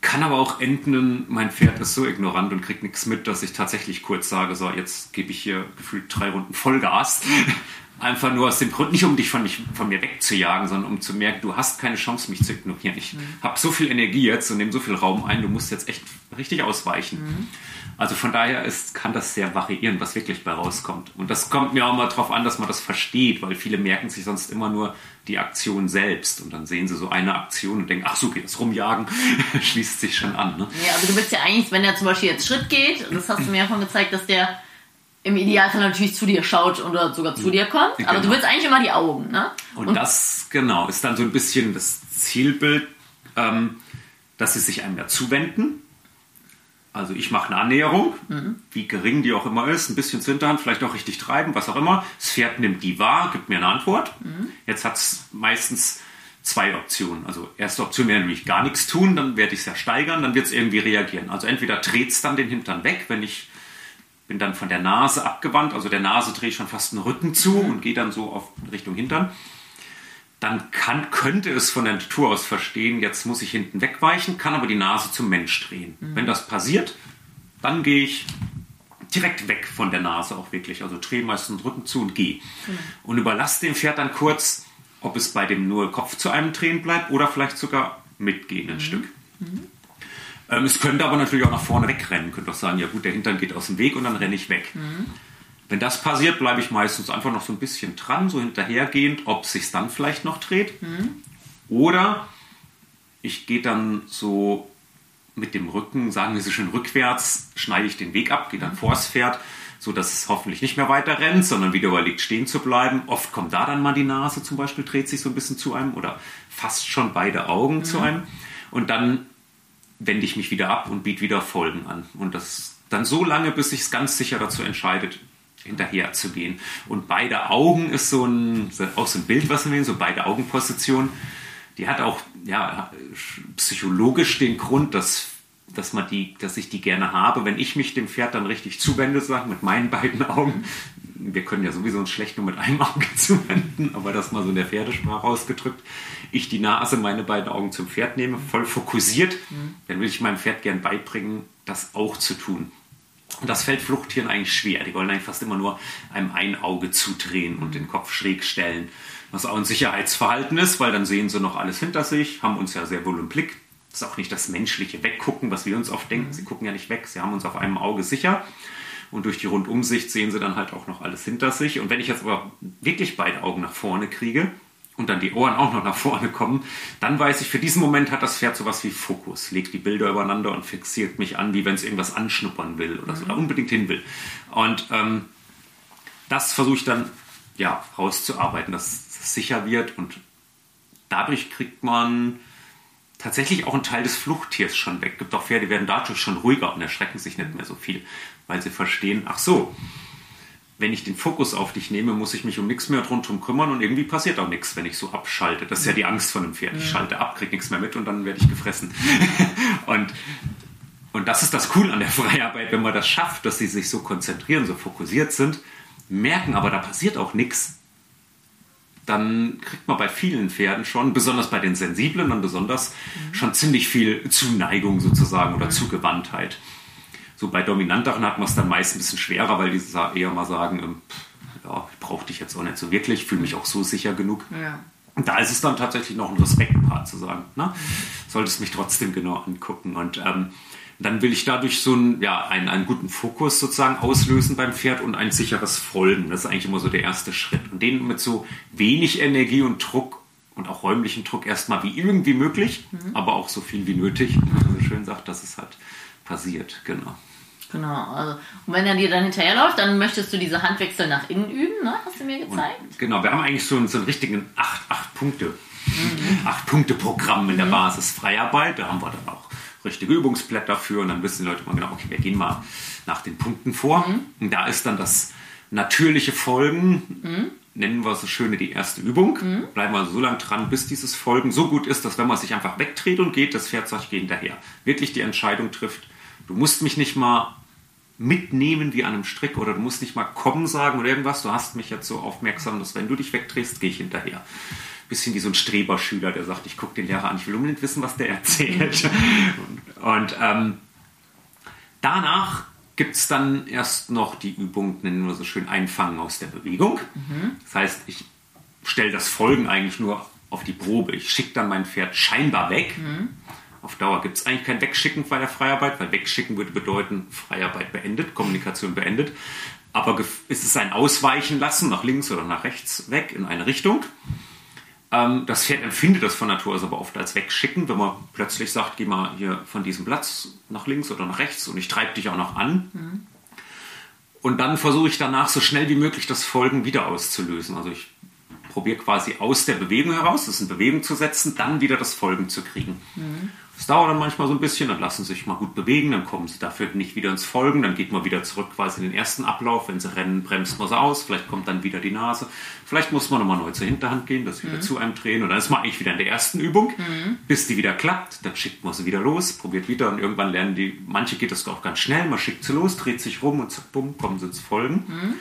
Kann aber auch enden, mein Pferd ist so ignorant und kriegt nichts mit, dass ich tatsächlich kurz sage, so jetzt gebe ich hier gefühlt drei Runden Vollgas. Einfach nur aus dem Grund, nicht um dich von, mich, von mir wegzujagen, sondern um zu merken, du hast keine Chance, mich zu ignorieren. Ich mhm. habe so viel Energie jetzt und nehme so viel Raum ein, du musst jetzt echt richtig ausweichen. Mhm. Also von daher ist, kann das sehr variieren, was wirklich bei rauskommt. Und das kommt mir auch mal darauf an, dass man das versteht, weil viele merken sich sonst immer nur die Aktion selbst und dann sehen sie so eine Aktion und denken, ach so geht das Rumjagen, schließt sich schon an. Ne? Ja, also du willst ja eigentlich, wenn er zum Beispiel jetzt Schritt geht, das hast du mir ja schon gezeigt, dass der im Idealfall natürlich zu dir schaut oder sogar zu dir kommt. Genau. Aber du willst eigentlich immer die Augen, ne? Und, und, das, genau, ist dann so ein bisschen das Zielbild, ähm, dass sie sich einem ja zuwenden. Also ich mache eine Annäherung, mhm. wie gering die auch immer ist, ein bisschen zur Hinterhand, vielleicht auch richtig treiben, was auch immer. Das Pferd nimmt die wahr, gibt mir eine Antwort. Mhm. Jetzt hat es meistens zwei Optionen. Also erste Option wäre nämlich gar nichts tun, dann werde ich es ja steigern, dann wird es irgendwie reagieren. Also entweder dreht es dann den Hintern weg, wenn ich bin dann von der Nase abgewandt, also der Nase drehe ich schon fast den Rücken zu und gehe dann so auf Richtung Hintern. Dann kann, könnte es von der Natur aus verstehen, jetzt muss ich hinten wegweichen, kann aber die Nase zum Mensch drehen. Mhm. Wenn das passiert, dann gehe ich direkt weg von der Nase auch wirklich. Also drehe meistens den Rücken zu und gehe. Mhm. Und überlasse dem Pferd dann kurz, ob es bei dem nur Kopf zu einem drehen bleibt oder vielleicht sogar mitgehen ein mhm. Stück. Ähm, es könnte aber natürlich auch nach vorne wegrennen. Könnte auch sagen, ja gut, der Hintern geht aus dem Weg und dann renne ich weg. Mhm. Wenn das passiert, bleibe ich meistens einfach noch so ein bisschen dran, so hinterhergehend, ob es sich dann vielleicht noch dreht. Mhm. Oder ich gehe dann so mit dem Rücken, sagen wir so schön rückwärts, schneide ich den Weg ab, gehe dann mhm. vors Pferd, so dass es hoffentlich nicht mehr weiter rennt, sondern wieder überlegt, stehen zu bleiben. Oft kommt da dann mal die Nase zum Beispiel, dreht sich so ein bisschen zu einem oder fast schon beide Augen mhm. zu einem. Und dann wende ich mich wieder ab und biete wieder Folgen an. Und das dann so lange, bis sich es ganz sicher dazu entscheidet, hinterher zu gehen. Und beide Augen ist so ein, auch so ein Bild, was wir sehen, so beide Augenpositionen. Die hat auch ja, psychologisch den Grund, dass, dass, man die, dass ich die gerne habe. Wenn ich mich dem Pferd dann richtig zuwende, sagen, mit meinen beiden Augen, wir können ja sowieso uns schlecht nur mit einem Auge zuwenden, aber das mal so in der Pferdesprache ausgedrückt, ich die Nase, meine beiden Augen zum Pferd nehme, voll fokussiert, mhm. dann will ich meinem Pferd gern beibringen, das auch zu tun. Und das fällt Fluchttieren eigentlich schwer. Die wollen eigentlich fast immer nur einem ein Auge zudrehen und den Kopf schräg stellen. Was auch ein Sicherheitsverhalten ist, weil dann sehen sie noch alles hinter sich, haben uns ja sehr wohl im Blick. Das ist auch nicht das menschliche Weggucken, was wir uns oft denken. Mhm. Sie gucken ja nicht weg, sie haben uns auf einem Auge sicher. Und durch die Rundumsicht sehen sie dann halt auch noch alles hinter sich. Und wenn ich jetzt aber wirklich beide Augen nach vorne kriege und dann die Ohren auch noch nach vorne kommen, dann weiß ich, für diesen Moment hat das Pferd sowas wie Fokus, legt die Bilder übereinander und fixiert mich an, wie wenn es irgendwas anschnuppern will oder so, oder unbedingt hin will. Und ähm, das versuche ich dann ja, rauszuarbeiten, dass es sicher wird und dadurch kriegt man tatsächlich auch einen Teil des Fluchttiers schon weg. Es gibt auch Pferde, die werden dadurch schon ruhiger und erschrecken sich nicht mehr so viel, weil sie verstehen, ach so, wenn ich den Fokus auf dich nehme, muss ich mich um nichts mehr rundherum kümmern und irgendwie passiert auch nichts, wenn ich so abschalte. Das ist ja die Angst von einem Pferd. Ich schalte ab, kriege nichts mehr mit und dann werde ich gefressen. und, und das ist das Cool an der Freiarbeit, wenn man das schafft, dass sie sich so konzentrieren, so fokussiert sind, merken aber, da passiert auch nichts, dann kriegt man bei vielen Pferden schon, besonders bei den Sensiblen dann besonders, mhm. schon ziemlich viel Zuneigung sozusagen oder. Zugewandtheit. So bei Dominanteren hat man es dann meist ein bisschen schwerer, weil die eher mal sagen, ähm, ja, ich brauche dich jetzt auch nicht so wirklich, fühle mich auch so sicher genug. Ja. Und da ist es dann tatsächlich noch ein Respektpart zu sagen, ne? solltest mich trotzdem genau angucken. Und ähm, dann will ich dadurch so einen, ja, einen, einen guten Fokus sozusagen auslösen beim Pferd und ein sicheres Folgen. Das ist eigentlich immer so der erste Schritt. Und den mit so wenig Energie und Druck und auch räumlichen Druck erstmal wie irgendwie möglich, mhm. aber auch so viel wie nötig, wie man so schön sagt, dass es halt passiert. Genau. Genau, also, und wenn er dir dann hinterherläuft, dann möchtest du diese Handwechsel nach innen üben, ne? hast du mir gezeigt? Und, genau, wir haben eigentlich so einen, so einen richtigen 8-Punkte. Mhm. Acht-Punkte-Programm in der mhm. Basis Freiarbeit. Da haben wir dann auch richtige Übungsblätter für und dann wissen die Leute mal genau, okay, wir gehen mal nach den Punkten vor. Mhm. Und da ist dann das natürliche Folgen, mhm. nennen wir so schöne die erste Übung. Mhm. Bleiben wir so lange dran, bis dieses Folgen so gut ist, dass wenn man sich einfach wegdreht und geht, das Pferd geht hinterher. Wirklich die Entscheidung trifft, du musst mich nicht mal mitnehmen wie an einem Strick oder du musst nicht mal kommen sagen oder irgendwas. Du hast mich jetzt so aufmerksam, dass wenn du dich wegdrehst, gehe ich hinterher bisschen wie so ein Streberschüler, der sagt, ich gucke den Lehrer an, ich will unbedingt wissen, was der erzählt. und ähm, danach gibt es dann erst noch die Übung, nennen wir so schön, Einfangen aus der Bewegung. Mhm. Das heißt, ich stelle das Folgen eigentlich nur auf die Probe. Ich schicke dann mein Pferd scheinbar weg. Mhm. Auf Dauer gibt es eigentlich kein Wegschicken bei der Freiarbeit, weil Wegschicken würde bedeuten, Freiarbeit beendet, Kommunikation beendet. Aber ist es ein Ausweichen lassen, nach links oder nach rechts weg in eine Richtung. Ähm, das Pferd empfindet das von Natur aus aber oft als wegschicken, wenn man plötzlich sagt, geh mal hier von diesem Platz nach links oder nach rechts und ich treibe dich auch noch an. Mhm. Und dann versuche ich danach so schnell wie möglich das Folgen wieder auszulösen. Also ich probiere quasi aus der Bewegung heraus, das in Bewegung zu setzen, dann wieder das Folgen zu kriegen. Mhm. Das dauert dann manchmal so ein bisschen, dann lassen sie sich mal gut bewegen, dann kommen sie dafür nicht wieder ins Folgen, dann geht man wieder zurück quasi in den ersten Ablauf. Wenn sie rennen, bremst man sie aus, vielleicht kommt dann wieder die Nase. Vielleicht muss man nochmal neu zur Hinterhand gehen, das wieder mhm. zu einem drehen und dann ist man eigentlich wieder in der ersten Übung, mhm. bis die wieder klappt. Dann schickt man sie wieder los, probiert wieder und irgendwann lernen die, manche geht das auch ganz schnell, man schickt sie los, dreht sich rum und zack, bumm, kommen sie ins Folgen. Mhm.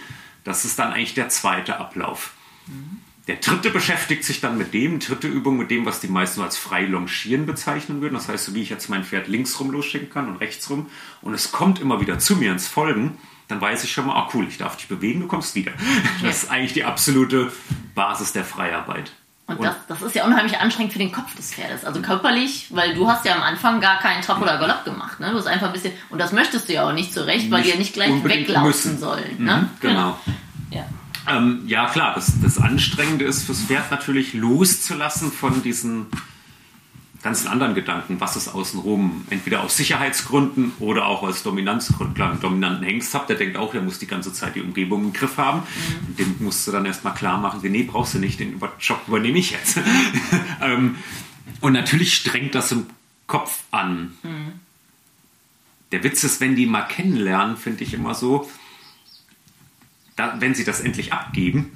Das ist dann eigentlich der zweite Ablauf. Mhm. Der dritte beschäftigt sich dann mit dem, dritte Übung mit dem, was die meisten als frei longieren bezeichnen würden. Das heißt, so wie ich jetzt mein Pferd links rum losschicken kann und rechts rum und es kommt immer wieder zu mir ins Folgen, dann weiß ich schon mal, ah cool, ich darf dich bewegen, du kommst wieder. Das ist eigentlich die absolute Basis der Freiarbeit. Und, das, das, ist ja unheimlich anstrengend für den Kopf des Pferdes. Also körperlich, weil du hast ja am Anfang gar keinen Trab oder Galopp gemacht. Ne? Du hast einfach ein bisschen, und das möchtest du ja auch nicht zurecht, weil die ja nicht gleich weglaufen sollen. Ne? Mhm, genau. Ja. Ähm, ja, klar, das, das Anstrengende ist fürs Pferd natürlich loszulassen von diesen ganzen anderen Gedanken, was ist außenrum, entweder aus Sicherheitsgründen oder auch aus Dominanzgründen. Klar, einen dominanten Hengst habt, der denkt auch, er muss die ganze Zeit die Umgebung im Griff haben. Mhm. Und dem musst du dann erstmal klar machen, nee, brauchst du nicht, den Job übernehme ich jetzt. ähm, und natürlich strengt das im Kopf an. Mhm. Der Witz ist, wenn die mal kennenlernen, finde ich immer so, da, wenn sie das endlich abgeben,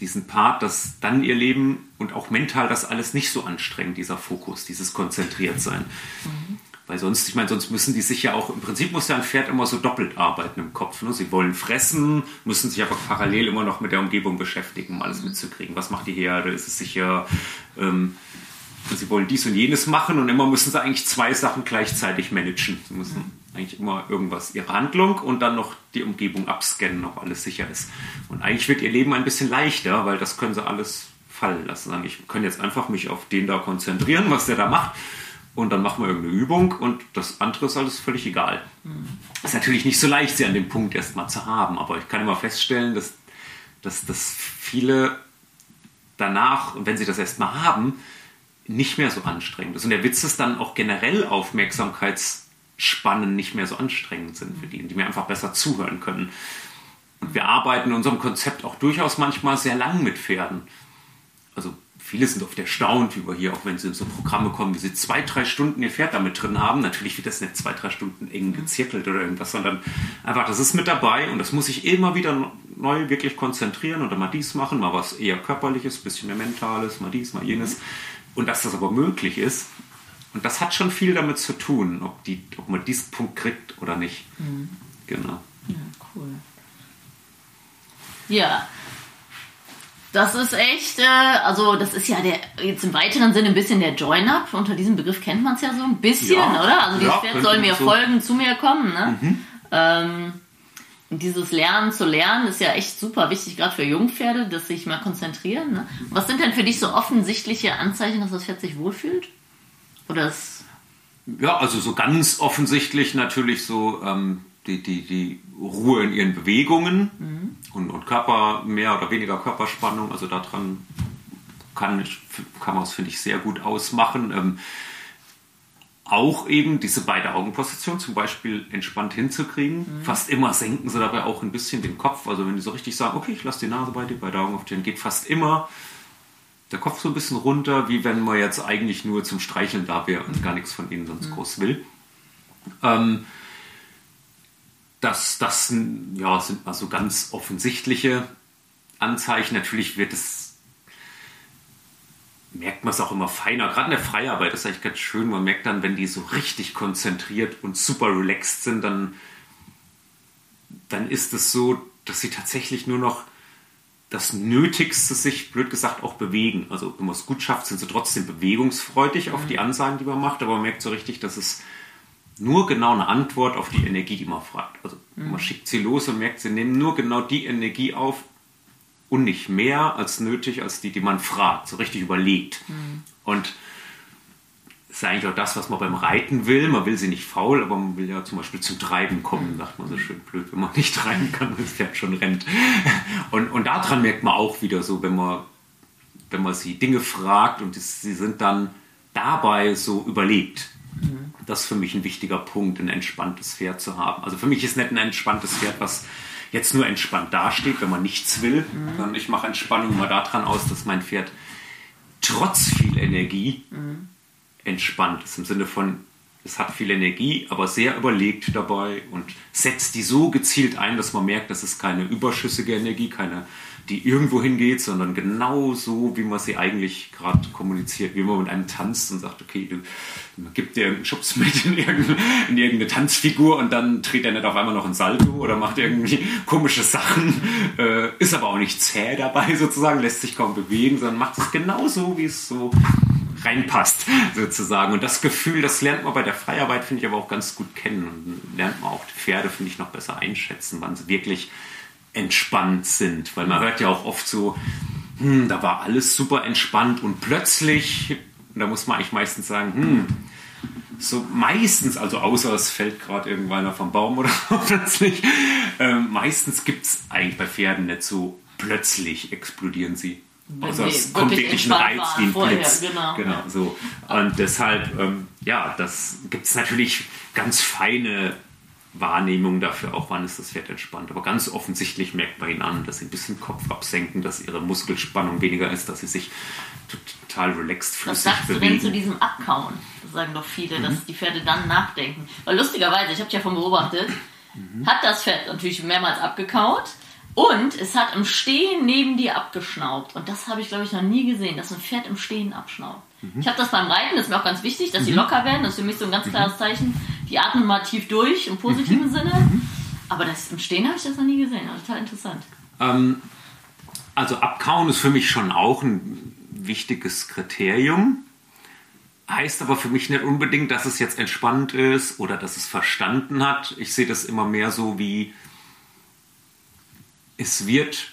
diesen Part, dass dann ihr Leben und auch mental das alles nicht so anstrengend, dieser Fokus, dieses konzentriert sein. Mhm. Weil sonst, ich meine, sonst müssen die sich ja auch, im Prinzip muss ja ein Pferd immer so doppelt arbeiten im Kopf. Ne? Sie wollen fressen, müssen sich aber parallel immer noch mit der Umgebung beschäftigen, um alles mitzukriegen. Was macht die Herde? Ist es sicher? Ähm, sie wollen dies und jenes machen und immer müssen sie eigentlich zwei Sachen gleichzeitig managen. Sie müssen mhm eigentlich immer irgendwas, ihre Handlung und dann noch die Umgebung abscannen, ob alles sicher ist. Und eigentlich wird ihr Leben ein bisschen leichter, weil das können sie alles fallen lassen. Ich kann jetzt einfach mich auf den da konzentrieren, was der da macht. Und dann machen wir irgendeine Übung und das andere ist alles völlig egal. Mhm. Ist natürlich nicht so leicht, sie an dem Punkt erstmal zu haben, aber ich kann immer feststellen, dass, dass, dass viele danach, wenn sie das erstmal haben, nicht mehr so anstrengend ist. Und der Witz ist dann auch generell Aufmerksamkeits- Spannen nicht mehr so anstrengend sind für die, die mir einfach besser zuhören können. Und wir arbeiten in unserem Konzept auch durchaus manchmal sehr lang mit Pferden. Also viele sind oft erstaunt über hier, auch wenn sie in so Programme kommen, wie sie zwei, drei Stunden ihr Pferd damit drin haben. Natürlich wird das nicht zwei, drei Stunden eng gezirkelt oder irgendwas, sondern einfach, das ist mit dabei und das muss ich immer wieder neu wirklich konzentrieren oder mal dies machen, mal was eher körperliches, bisschen mehr mentales, mal dies, mal jenes. Und dass das aber möglich ist, und das hat schon viel damit zu tun, ob, die, ob man diesen Punkt kriegt oder nicht. Mhm. Genau. Ja, cool. Ja. Das ist echt, äh, also das ist ja der jetzt im weiteren Sinne ein bisschen der Join-Up. Unter diesem Begriff kennt man es ja so ein bisschen, ja, oder? Also dieses ja, Pferd soll mir so. folgen, zu mir kommen. Ne? Mhm. Ähm, dieses Lernen zu lernen ist ja echt super wichtig, gerade für Jungpferde, dass sich mal konzentrieren. Ne? Was sind denn für dich so offensichtliche Anzeichen, dass das Pferd sich wohlfühlt? Oder es ja, also so ganz offensichtlich natürlich so ähm, die, die, die Ruhe in ihren Bewegungen mhm. und, und Körper, mehr oder weniger Körperspannung. Also daran kann, kann man es, finde ich, sehr gut ausmachen. Ähm, auch eben diese beide Augenposition zum Beispiel entspannt hinzukriegen. Mhm. Fast immer senken sie dabei auch ein bisschen den Kopf. Also wenn die so richtig sagen, okay, ich lasse die Nase bei dir, beide Augen auf den, geht fast immer der Kopf so ein bisschen runter, wie wenn man jetzt eigentlich nur zum Streicheln da wäre und gar nichts von ihnen sonst mhm. groß will. Ähm, das, das ja, sind also ganz offensichtliche Anzeichen. Natürlich wird es, merkt man es auch immer feiner. Gerade in der Freiarbeit ist eigentlich ganz schön. Man merkt dann, wenn die so richtig konzentriert und super relaxed sind, dann, dann ist es so, dass sie tatsächlich nur noch das Nötigste sich, blöd gesagt, auch bewegen. Also wenn man es gut schafft, sind sie trotzdem bewegungsfreudig auf die mhm. Ansagen, die man macht, aber man merkt so richtig, dass es nur genau eine Antwort auf die Energie, die man fragt. Also mhm. man schickt sie los und merkt, sie nehmen nur genau die Energie auf und nicht mehr als nötig, als die, die man fragt, so richtig überlegt. Mhm. Und ist eigentlich auch das, was man beim Reiten will. Man will sie nicht faul, aber man will ja zum Beispiel zum Treiben kommen, sagt man so schön blöd, wenn man nicht treiben kann, wenn das Pferd schon rennt. Und, und daran merkt man auch wieder so, wenn man, wenn man sie Dinge fragt und sie sind dann dabei so überlegt. Das ist für mich ein wichtiger Punkt, ein entspanntes Pferd zu haben. Also für mich ist nicht ein entspanntes Pferd, was jetzt nur entspannt dasteht, wenn man nichts will, mhm. sondern ich mache Entspannung mal daran aus, dass mein Pferd trotz viel Energie mhm entspannt ist. Im Sinne von, es hat viel Energie, aber sehr überlegt dabei und setzt die so gezielt ein, dass man merkt, dass es keine überschüssige Energie, keine, die irgendwo hingeht, sondern genau so, wie man sie eigentlich gerade kommuniziert, wie man mit einem tanzt und sagt, okay, du, man gibt dir einen Schubs mit in irgendeine, in irgendeine Tanzfigur und dann dreht er nicht auf einmal noch ein Salto oder macht irgendwie komische Sachen, äh, ist aber auch nicht zäh dabei sozusagen, lässt sich kaum bewegen, sondern macht es genau so, wie es so reinpasst, sozusagen. Und das Gefühl, das lernt man bei der Freiarbeit, finde ich aber auch ganz gut kennen. Und lernt man auch die Pferde, finde ich, noch besser einschätzen, wann sie wirklich entspannt sind. Weil man hört ja auch oft so, hm, da war alles super entspannt und plötzlich, da muss man eigentlich meistens sagen, hm, so meistens, also außer es fällt gerade irgendwann vom Baum oder so plötzlich, äh, meistens gibt es eigentlich bei Pferden nicht so plötzlich explodieren sie. Also es kommt wirklich ein Reiz wie ein vorher, Blitz. Genau. genau so. Und deshalb, ähm, ja, das gibt es natürlich ganz feine Wahrnehmungen dafür, auch wann ist das Pferd entspannt. Aber ganz offensichtlich merkt man ihnen an, dass sie ein bisschen Kopf absenken, dass ihre Muskelspannung weniger ist, dass sie sich total relaxed fühlen. Was sagst bewegen. du denn zu diesem Abkauen? Das sagen doch viele, mhm. dass die Pferde dann nachdenken. Weil lustigerweise, ich habe ja von beobachtet, mhm. hat das Pferd natürlich mehrmals abgekaut und es hat im Stehen neben dir abgeschnaubt. Und das habe ich, glaube ich, noch nie gesehen, dass ein Pferd im Stehen abschnaubt. Mhm. Ich habe das beim Reiten, das ist mir auch ganz wichtig, dass mhm. sie locker werden. Das ist für mich so ein ganz mhm. klares Zeichen. Die atmen mal tief durch, im positiven mhm. Sinne. Mhm. Aber das im Stehen habe ich das noch nie gesehen. Also total interessant. Ähm, also abkauen ist für mich schon auch ein wichtiges Kriterium. Heißt aber für mich nicht unbedingt, dass es jetzt entspannt ist oder dass es verstanden hat. Ich sehe das immer mehr so wie es wird,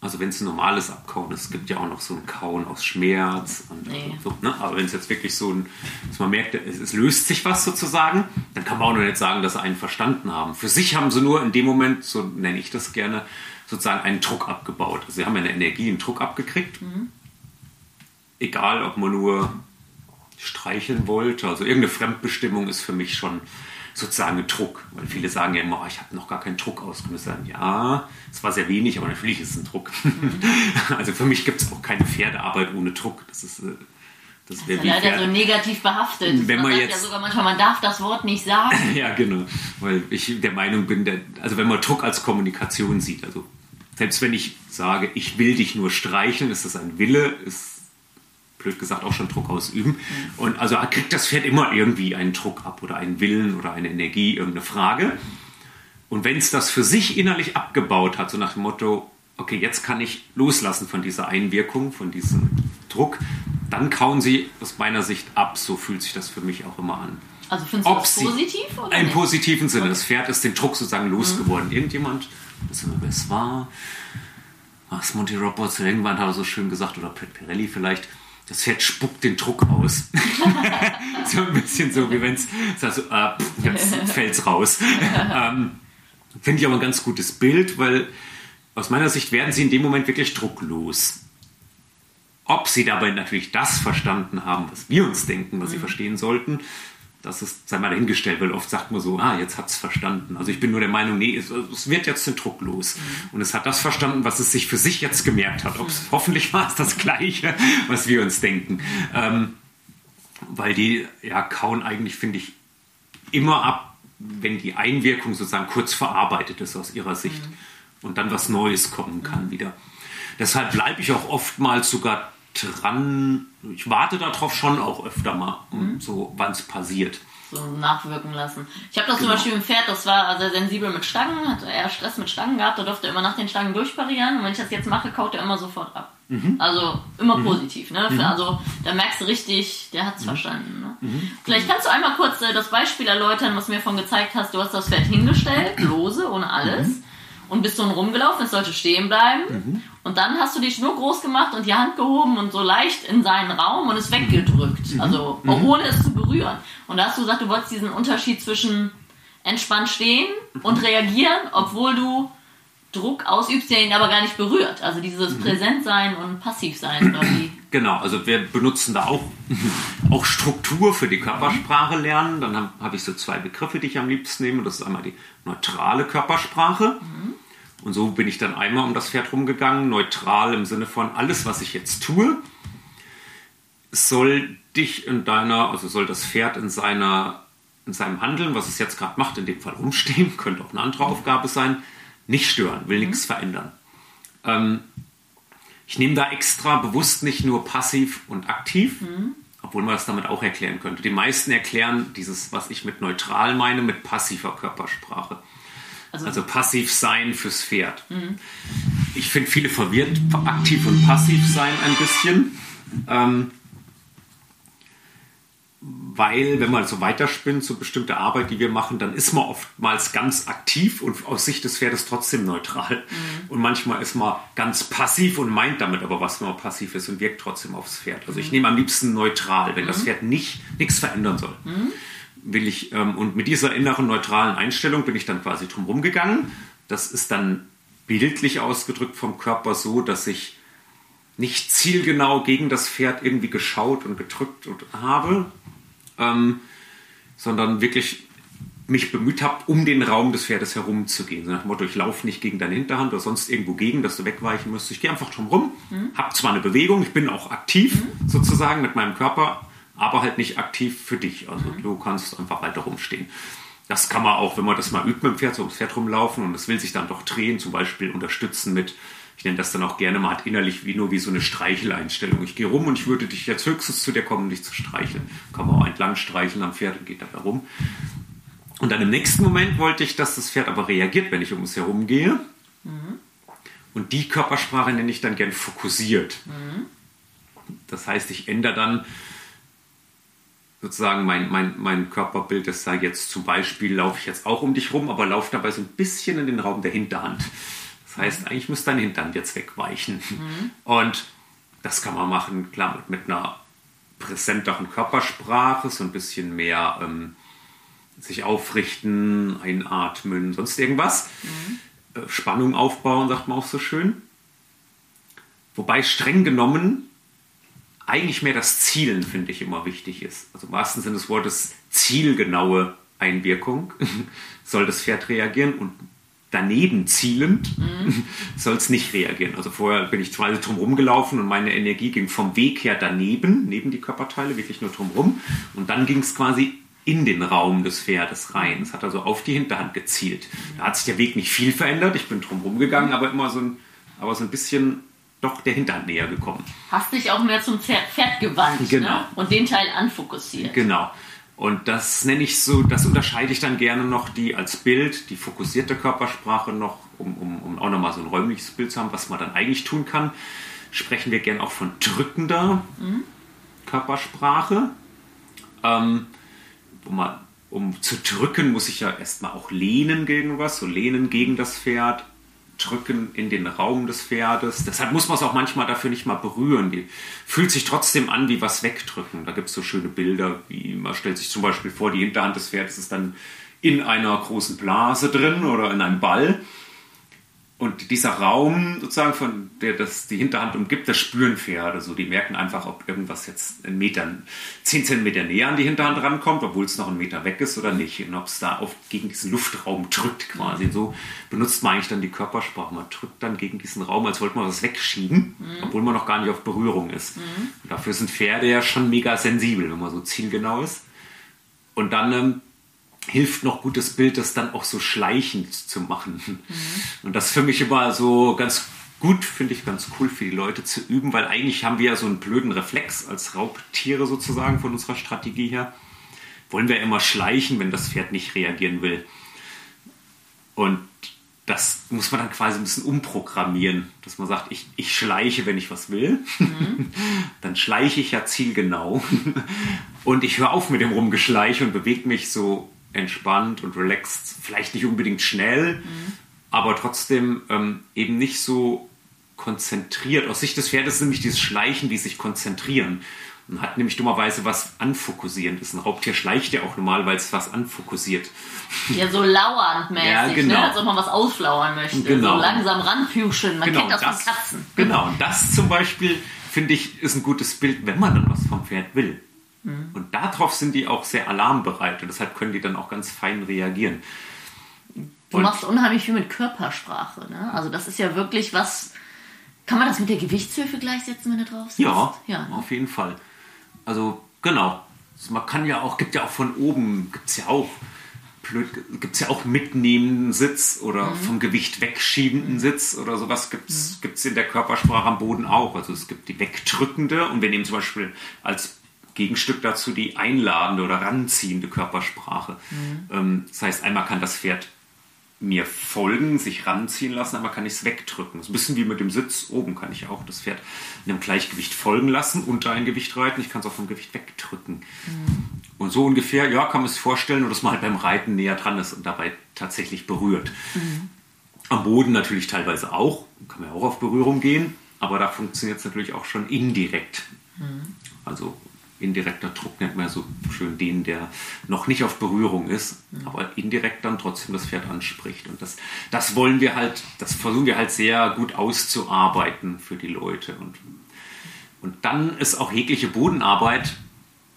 also wenn es ein normales Abkauen ist, es gibt ja auch noch so ein Kauen aus Schmerz und nee. so, ne? aber wenn es jetzt wirklich so ein, dass man merkt, es, es, löst sich was sozusagen, dann kann man auch noch nicht sagen, dass sie einen verstanden haben. Für sich haben sie nur in dem Moment, so nenne ich das gerne, sozusagen einen Druck abgebaut. Also sie haben eine Energie, einen Druck abgekriegt. Mhm. Egal, ob man nur streicheln wollte. Also irgendeine Fremdbestimmung ist für mich schon sozusagen Druck. Weil viele sagen ja immer, oh, ich habe noch gar keinen Druck ausgenutzt. Ja, es war sehr wenig, aber natürlich ist es ein Druck. Mhm. also für mich gibt es auch keine Pferdearbeit ohne Druck. Das ist. Äh, das wäre ja leider so negativ behaftet. Wenn man, man jetzt, ja sogar manchmal, man darf das Wort nicht sagen. ja, genau. Weil ich der Meinung bin, der, also wenn man Druck als Kommunikation sieht, also selbst wenn ich sage, ich will dich nur streicheln, ist das ein Wille, ist blöd gesagt auch schon Druck ausüben. Und also kriegt das Pferd immer irgendwie einen Druck ab oder einen Willen oder eine Energie, irgendeine Frage. Und wenn es das für sich innerlich abgebaut hat, so nach dem Motto, okay, jetzt kann ich loslassen von dieser Einwirkung, von diesem Druck, dann kauen sie aus meiner Sicht ab. So fühlt sich das für mich auch immer an. Also findest du das positiv? Oder Im positiven Sinne. Das Pferd ist den Druck sozusagen losgeworden. Mhm. Irgendjemand, wissen wir, wer es war, was Monty Roberts irgendwann hat er so schön gesagt, oder Pat Pirelli vielleicht, das Pferd spuckt den Druck aus. so ein bisschen so, wie wenn es so, äh, jetzt fällt es raus. ähm, Finde ich aber ein ganz gutes Bild, weil aus meiner Sicht werden sie in dem Moment wirklich drucklos. Ob sie dabei natürlich das verstanden haben, was wir uns denken, was sie mhm. verstehen sollten, das ist, sei mal dahingestellt, weil oft sagt man so, ah, jetzt hat es verstanden. Also ich bin nur der Meinung, nee, es, es wird jetzt den Druck los. Mhm. Und es hat das verstanden, was es sich für sich jetzt gemerkt hat. Ob's, mhm. Hoffentlich war es das Gleiche, was wir uns denken. Ähm, weil die ja kauen eigentlich, finde ich, immer ab, wenn die Einwirkung sozusagen kurz verarbeitet ist aus ihrer Sicht mhm. und dann was Neues kommen kann wieder. Deshalb bleibe ich auch oftmals sogar dran. Ich warte darauf schon auch öfter mal, mhm. so wann es passiert. So nachwirken lassen. Ich habe das genau. zum Beispiel im Pferd, das war sehr sensibel mit Stangen, hat eher Stress mit Stangen gehabt, da durfte er immer nach den Stangen durchparieren und wenn ich das jetzt mache, kaut er immer sofort ab. Mhm. Also immer mhm. positiv. Ne? Mhm. Also da merkst du richtig, der hat es mhm. verstanden. Ne? Mhm. Vielleicht kannst du einmal kurz äh, das Beispiel erläutern, was du mir von gezeigt hast. Du hast das Pferd hingestellt, lose, ohne alles und bist dann rumgelaufen, es sollte stehen bleiben. Mhm. Und dann hast du dich nur groß gemacht und die Hand gehoben und so leicht in seinen Raum und es weggedrückt. Mhm. Also mhm. ohne es zu berühren. Und da hast du gesagt, du wolltest diesen Unterschied zwischen entspannt stehen und reagieren, obwohl du Druck ausübst, der ihn aber gar nicht berührt. Also dieses mhm. Präsentsein und Passivsein. Genau, also wir benutzen da auch, auch Struktur für die Körpersprache lernen. Dann habe hab ich so zwei Begriffe, die ich am liebsten nehme. Das ist einmal die neutrale Körpersprache. Mhm. Und so bin ich dann einmal um das Pferd rumgegangen. Neutral im Sinne von alles, was ich jetzt tue, soll dich in deiner, also soll das Pferd in seiner in seinem Handeln, was es jetzt gerade macht, in dem Fall rumstehen, könnte auch eine andere Aufgabe sein, nicht stören, will mhm. nichts verändern. Ähm, ich nehme da extra bewusst nicht nur passiv und aktiv, mhm. obwohl man das damit auch erklären könnte. Die meisten erklären dieses, was ich mit neutral meine, mit passiver Körpersprache. Also, also passiv sein fürs Pferd. Mhm. Ich finde viele verwirrt aktiv und passiv sein ein bisschen. Ähm, weil, wenn man so weiterspinnt, so bestimmte Arbeit, die wir machen, dann ist man oftmals ganz aktiv und aus Sicht des Pferdes trotzdem neutral. Mhm. Und manchmal ist man ganz passiv und meint damit aber, was man passiv ist und wirkt trotzdem aufs Pferd. Also ich mhm. nehme am liebsten neutral, wenn mhm. das Pferd nicht nichts verändern soll. Mhm. Will ich, ähm, und mit dieser inneren neutralen Einstellung bin ich dann quasi drum gegangen. Das ist dann bildlich ausgedrückt vom Körper so, dass ich nicht zielgenau gegen das Pferd irgendwie geschaut und gedrückt habe, ähm, sondern wirklich mich bemüht habe, um den Raum des Pferdes herumzugehen. So nach dem Motto, ich laufe nicht gegen deine Hinterhand oder sonst irgendwo gegen, dass du wegweichen musst. Ich gehe einfach drum rum, mhm. habe zwar eine Bewegung, ich bin auch aktiv mhm. sozusagen mit meinem Körper, aber halt nicht aktiv für dich. Also mhm. du kannst einfach weiter rumstehen. Das kann man auch, wenn man das mal übt mit dem Pferd, so ums Pferd rumlaufen und es will sich dann doch drehen, zum Beispiel unterstützen mit ich nenne das dann auch gerne, man hat innerlich wie nur wie so eine Streicheleinstellung. Ich gehe rum und ich würde dich jetzt höchstens zu dir kommen, dich zu streicheln. Kann man auch entlang streicheln am Pferd und geht da rum. Und dann im nächsten Moment wollte ich, dass das Pferd aber reagiert, wenn ich um es herum gehe. Mhm. Und die Körpersprache nenne ich dann gern fokussiert. Mhm. Das heißt, ich ändere dann sozusagen mein, mein, mein Körperbild, das sei jetzt zum Beispiel, laufe ich jetzt auch um dich rum, aber laufe dabei so ein bisschen in den Raum der Hinterhand. Das heißt, eigentlich muss dein Hintern jetzt wegweichen. Mhm. Und das kann man machen, klar, mit, mit einer präsenteren Körpersprache, so ein bisschen mehr ähm, sich aufrichten, einatmen, sonst irgendwas. Mhm. Äh, Spannung aufbauen, sagt man auch so schön. Wobei streng genommen eigentlich mehr das Zielen, finde ich, immer wichtig ist. Also im wahrsten Sinne des Wortes zielgenaue Einwirkung soll das Pferd reagieren und daneben zielend mhm. soll es nicht reagieren. Also vorher bin ich quasi drum rumgelaufen und meine Energie ging vom Weg her daneben, neben die Körperteile, wirklich nur drum rum. Und dann ging es quasi in den Raum des Pferdes rein. Es hat also auf die Hinterhand gezielt. Da hat sich der Weg nicht viel verändert. Ich bin drum rumgegangen, aber immer so ein, aber so ein bisschen doch der Hinterhand näher gekommen. Hast dich auch mehr zum Pferd, Pferd gewandt ne? genau. Ne? und den Teil anfokussiert. Genau. Und das nenne ich so, das unterscheide ich dann gerne noch die als Bild, die fokussierte Körpersprache noch, um, um, um auch nochmal so ein räumliches Bild zu haben, was man dann eigentlich tun kann. Sprechen wir gerne auch von drückender mhm. Körpersprache. Ähm, wo man, um zu drücken, muss ich ja erstmal auch lehnen gegen was, so lehnen gegen das Pferd drücken in den Raum des Pferdes. Deshalb muss man es auch manchmal dafür nicht mal berühren. Die fühlt sich trotzdem an wie was wegdrücken. Da gibt es so schöne Bilder, wie man stellt sich zum Beispiel vor, die Hinterhand des Pferdes ist dann in einer großen Blase drin oder in einem Ball. Und dieser Raum, sozusagen, von der das die Hinterhand umgibt, das spüren Pferde. So, die merken einfach, ob irgendwas jetzt einen Meter, 10 cm näher an die Hinterhand rankommt, obwohl es noch einen Meter weg ist oder nicht. Und ob es da auf, gegen diesen Luftraum drückt quasi. Und so benutzt man eigentlich dann die Körpersprache. Man drückt dann gegen diesen Raum, als wollte man was wegschieben, mhm. obwohl man noch gar nicht auf Berührung ist. Mhm. dafür sind Pferde ja schon mega sensibel, wenn man so zielgenau ist. Und dann ähm, hilft noch gutes Bild, das dann auch so schleichend zu machen. Mhm. Und das für mich immer so ganz gut, finde ich ganz cool für die Leute zu üben, weil eigentlich haben wir ja so einen blöden Reflex als Raubtiere sozusagen von unserer Strategie her. Wollen wir immer schleichen, wenn das Pferd nicht reagieren will. Und das muss man dann quasi ein bisschen umprogrammieren, dass man sagt, ich, ich schleiche, wenn ich was will. Mhm. dann schleiche ich ja zielgenau. und ich höre auf mit dem Rumgeschleiche und bewege mich so entspannt und relaxed, vielleicht nicht unbedingt schnell, mhm. aber trotzdem ähm, eben nicht so konzentriert. Aus Sicht des Pferdes ist nämlich dieses Schleichen, wie sich konzentrieren. Und hat nämlich dummerweise was anfokussierendes. Ein Raubtier schleicht ja auch normal, weil es was anfokussiert. Ja, so lauernd mäßig, ja, ne? genau. ne? als ob man was ausflauern möchte. Genau. So langsam ranfüschen. Man genau, kennt das, das von Katzen. Genau, und das zum Beispiel, finde ich, ist ein gutes Bild, wenn man dann was vom Pferd will. Mhm. Und darauf sind die auch sehr alarmbereit und deshalb können die dann auch ganz fein reagieren. Du und machst unheimlich viel mit Körpersprache. Ne? Also das ist ja wirklich was. Kann man das mit der Gewichtshilfe gleichsetzen, wenn du drauf sitzt? Ja, ja ne? auf jeden Fall. Also genau. Also man kann ja auch, gibt ja auch von oben, gibt es ja auch gibt es ja auch mitnehmenden Sitz oder mhm. vom Gewicht wegschiebenden Sitz oder sowas gibt es mhm. in der Körpersprache am Boden auch. Also es gibt die wegdrückende und wir nehmen zum Beispiel als Gegenstück dazu die einladende oder ranziehende Körpersprache. Mhm. Ähm, das heißt, einmal kann das Pferd mir folgen, sich ranziehen lassen, einmal kann ich es wegdrücken. Das ist ein bisschen wie mit dem Sitz. Oben kann ich auch das Pferd in einem Gleichgewicht folgen lassen, unter ein Gewicht reiten. Ich kann es auch vom Gewicht wegdrücken. Mhm. Und so ungefähr, ja, kann man sich vorstellen, nur dass man halt beim Reiten näher dran ist und dabei tatsächlich berührt. Mhm. Am Boden natürlich teilweise auch, kann man ja auch auf Berührung gehen, aber da funktioniert es natürlich auch schon indirekt. Mhm. Also indirekter Druck nennt man so schön den, der noch nicht auf Berührung ist, aber indirekt dann trotzdem das Pferd anspricht. Und das, das wollen wir halt, das versuchen wir halt sehr gut auszuarbeiten für die Leute. Und, und dann ist auch jegliche Bodenarbeit,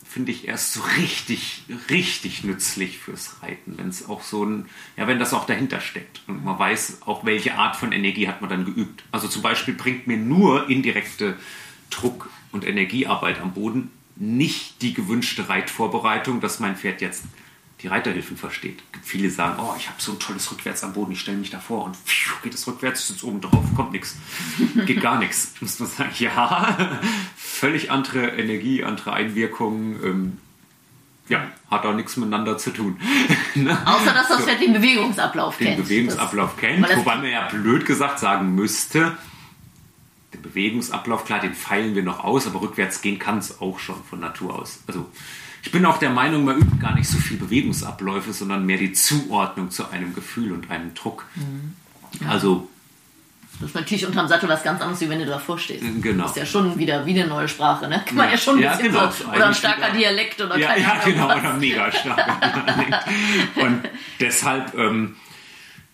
finde ich, erst so richtig, richtig nützlich fürs Reiten, wenn es auch so ein, ja, wenn das auch dahinter steckt und man weiß auch, welche Art von Energie hat man dann geübt. Also zum Beispiel bringt mir nur indirekte Druck- und Energiearbeit am Boden nicht die gewünschte Reitvorbereitung, dass mein Pferd jetzt die Reiterhilfen versteht. Viele sagen, oh, ich habe so ein tolles Rückwärts am Boden, ich stelle mich davor und pfiuh, geht es rückwärts, ich sitze oben drauf, kommt nichts. Geht gar nichts. Muss man sagen, ja, völlig andere Energie, andere Einwirkungen. Ähm, ja, hat auch nichts miteinander zu tun. ne? Außer, dass das Pferd den Bewegungsablauf den kennt. Den Bewegungsablauf das, kennt, wobei man ja blöd gesagt sagen müsste, den Bewegungsablauf, klar, den feilen wir noch aus, aber rückwärts gehen kann es auch schon von Natur aus. Also ich bin auch der Meinung, man übt gar nicht so viel Bewegungsabläufe, sondern mehr die Zuordnung zu einem Gefühl und einem Druck. Mhm. Ja. Also das ist natürlich unterm Sattel was ganz anderes, wie wenn du davor stehst. Genau. Das ist ja schon wieder wie eine neue Sprache, ne? Kann man ja, schon ein bisschen ja, genau. so, oder ein starker wieder, Dialekt oder ja, keine Ja, genau, was. oder mega starker Dialekt. Und deshalb, ähm,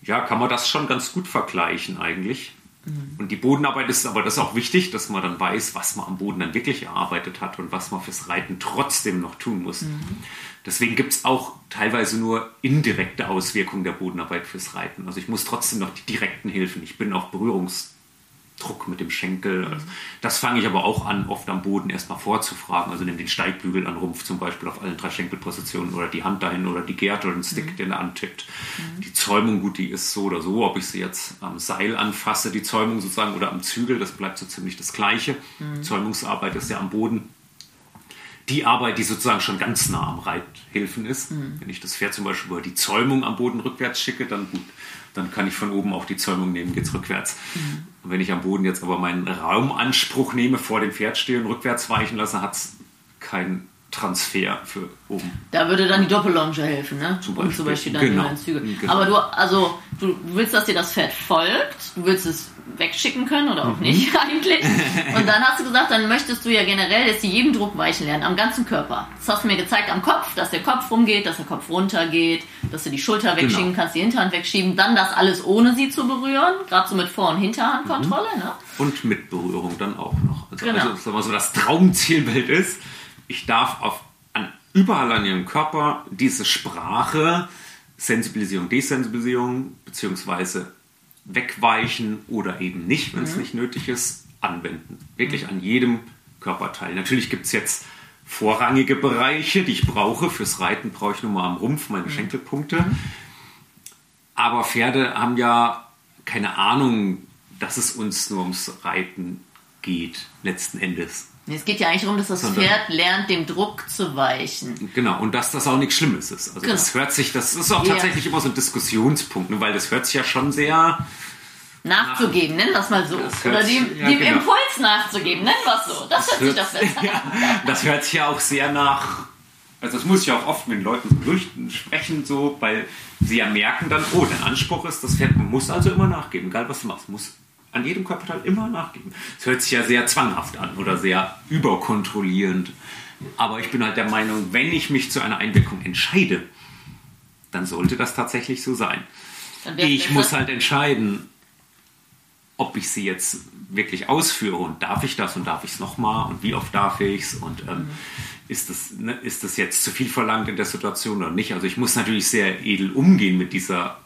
ja, kann man das schon ganz gut vergleichen eigentlich. Mhm. Und die Bodenarbeit ist aber das ist auch wichtig, dass man dann weiß, was man am Boden dann wirklich erarbeitet hat und was man fürs Reiten trotzdem noch tun muss. Mhm. Deswegen gibt es auch teilweise nur indirekte Auswirkungen der Bodenarbeit fürs Reiten. Also ich muss trotzdem noch die direkten Hilfen. Ich bin auch Berührungs Druck mit dem Schenkel. Also das fange ich aber auch an, oft am Boden erstmal vorzufragen. Also nimm den Steigbügel an Rumpf zum Beispiel auf allen drei Schenkelpositionen oder die Hand dahin oder die Gerte oder den Stick, mhm. den er antippt. Mhm. Die Zäumung, gut, die ist so oder so, ob ich sie jetzt am Seil anfasse, die Zäumung sozusagen, oder am Zügel, das bleibt so ziemlich das Gleiche. Mhm. Zäumungsarbeit ist ja am Boden die Arbeit, die sozusagen schon ganz nah am Reithilfen ist. Mhm. Wenn ich das Pferd zum Beispiel über die Zäumung am Boden rückwärts schicke, dann gut, dann kann ich von oben auch die Zäumung nehmen, geht es rückwärts. Mhm. Und wenn ich am Boden jetzt aber meinen Raumanspruch nehme, vor dem Pferd stehe und rückwärts weichen lasse, hat es keinen Transfer für oben. Da würde dann die Doppellonge helfen, ne? Zum Beispiel. Zum Beispiel dann genau. die Züge. Genau. Aber du, also, du willst, dass dir das Pferd folgt, du willst es wegschicken können oder auch mhm. nicht eigentlich. Und dann hast du gesagt, dann möchtest du ja generell jetzt jedem Druck weichen lernen, am ganzen Körper. Das hast du mir gezeigt am Kopf, dass der Kopf rumgeht, dass der Kopf runtergeht, dass du die Schulter genau. wegschieben genau. kannst, die Hinterhand wegschieben. Dann das alles ohne sie zu berühren, gerade so mit Vor- und Hinterhandkontrolle. Mhm. Ne? Und mit Berührung dann auch noch. Also, genau. also wir so, das Traumzielbild ist, ich darf auf, an, überall an ihrem Körper diese Sprache, Sensibilisierung, Desensibilisierung, beziehungsweise wegweichen oder eben nicht, wenn es mhm. nicht nötig ist, anwenden. Wirklich mhm. an jedem Körperteil. Natürlich gibt es jetzt vorrangige Bereiche, die ich brauche. Fürs Reiten brauche ich nur mal am Rumpf meine mhm. Schenkelpunkte. Mhm. Aber Pferde haben ja keine Ahnung, dass es uns nur ums Reiten geht, letzten Endes. Es geht ja eigentlich darum, dass das Sondern, Pferd lernt, dem Druck zu weichen. Genau, und dass das auch nichts Schlimmes ist. Also genau. das hört sich, das ist auch tatsächlich ja. immer so ein Diskussionspunkt, ne, weil das hört sich ja schon sehr nachzugeben, nennen wir es mal so. Oder dem, ja, dem genau. Impuls nachzugeben, nennen wir es so. Das, das hört sich doch besser ja, Das hört sich ja auch sehr nach. Also das muss ich auch oft mit den Leuten durchsprechen, so, weil sie ja merken dann, oh, dein Anspruch ist, das Pferd muss also immer nachgeben, egal was du machst, muss an jedem Körperteil immer nachgeben. Das hört sich ja sehr zwanghaft an oder sehr überkontrollierend. Aber ich bin halt der Meinung, wenn ich mich zu einer Einwirkung entscheide, dann sollte das tatsächlich so sein. Ich muss halt entscheiden, ob ich sie jetzt wirklich ausführe und darf ich das und darf ich es nochmal und wie oft darf ich es und ähm, mhm. ist, das, ne, ist das jetzt zu viel verlangt in der Situation oder nicht. Also ich muss natürlich sehr edel umgehen mit dieser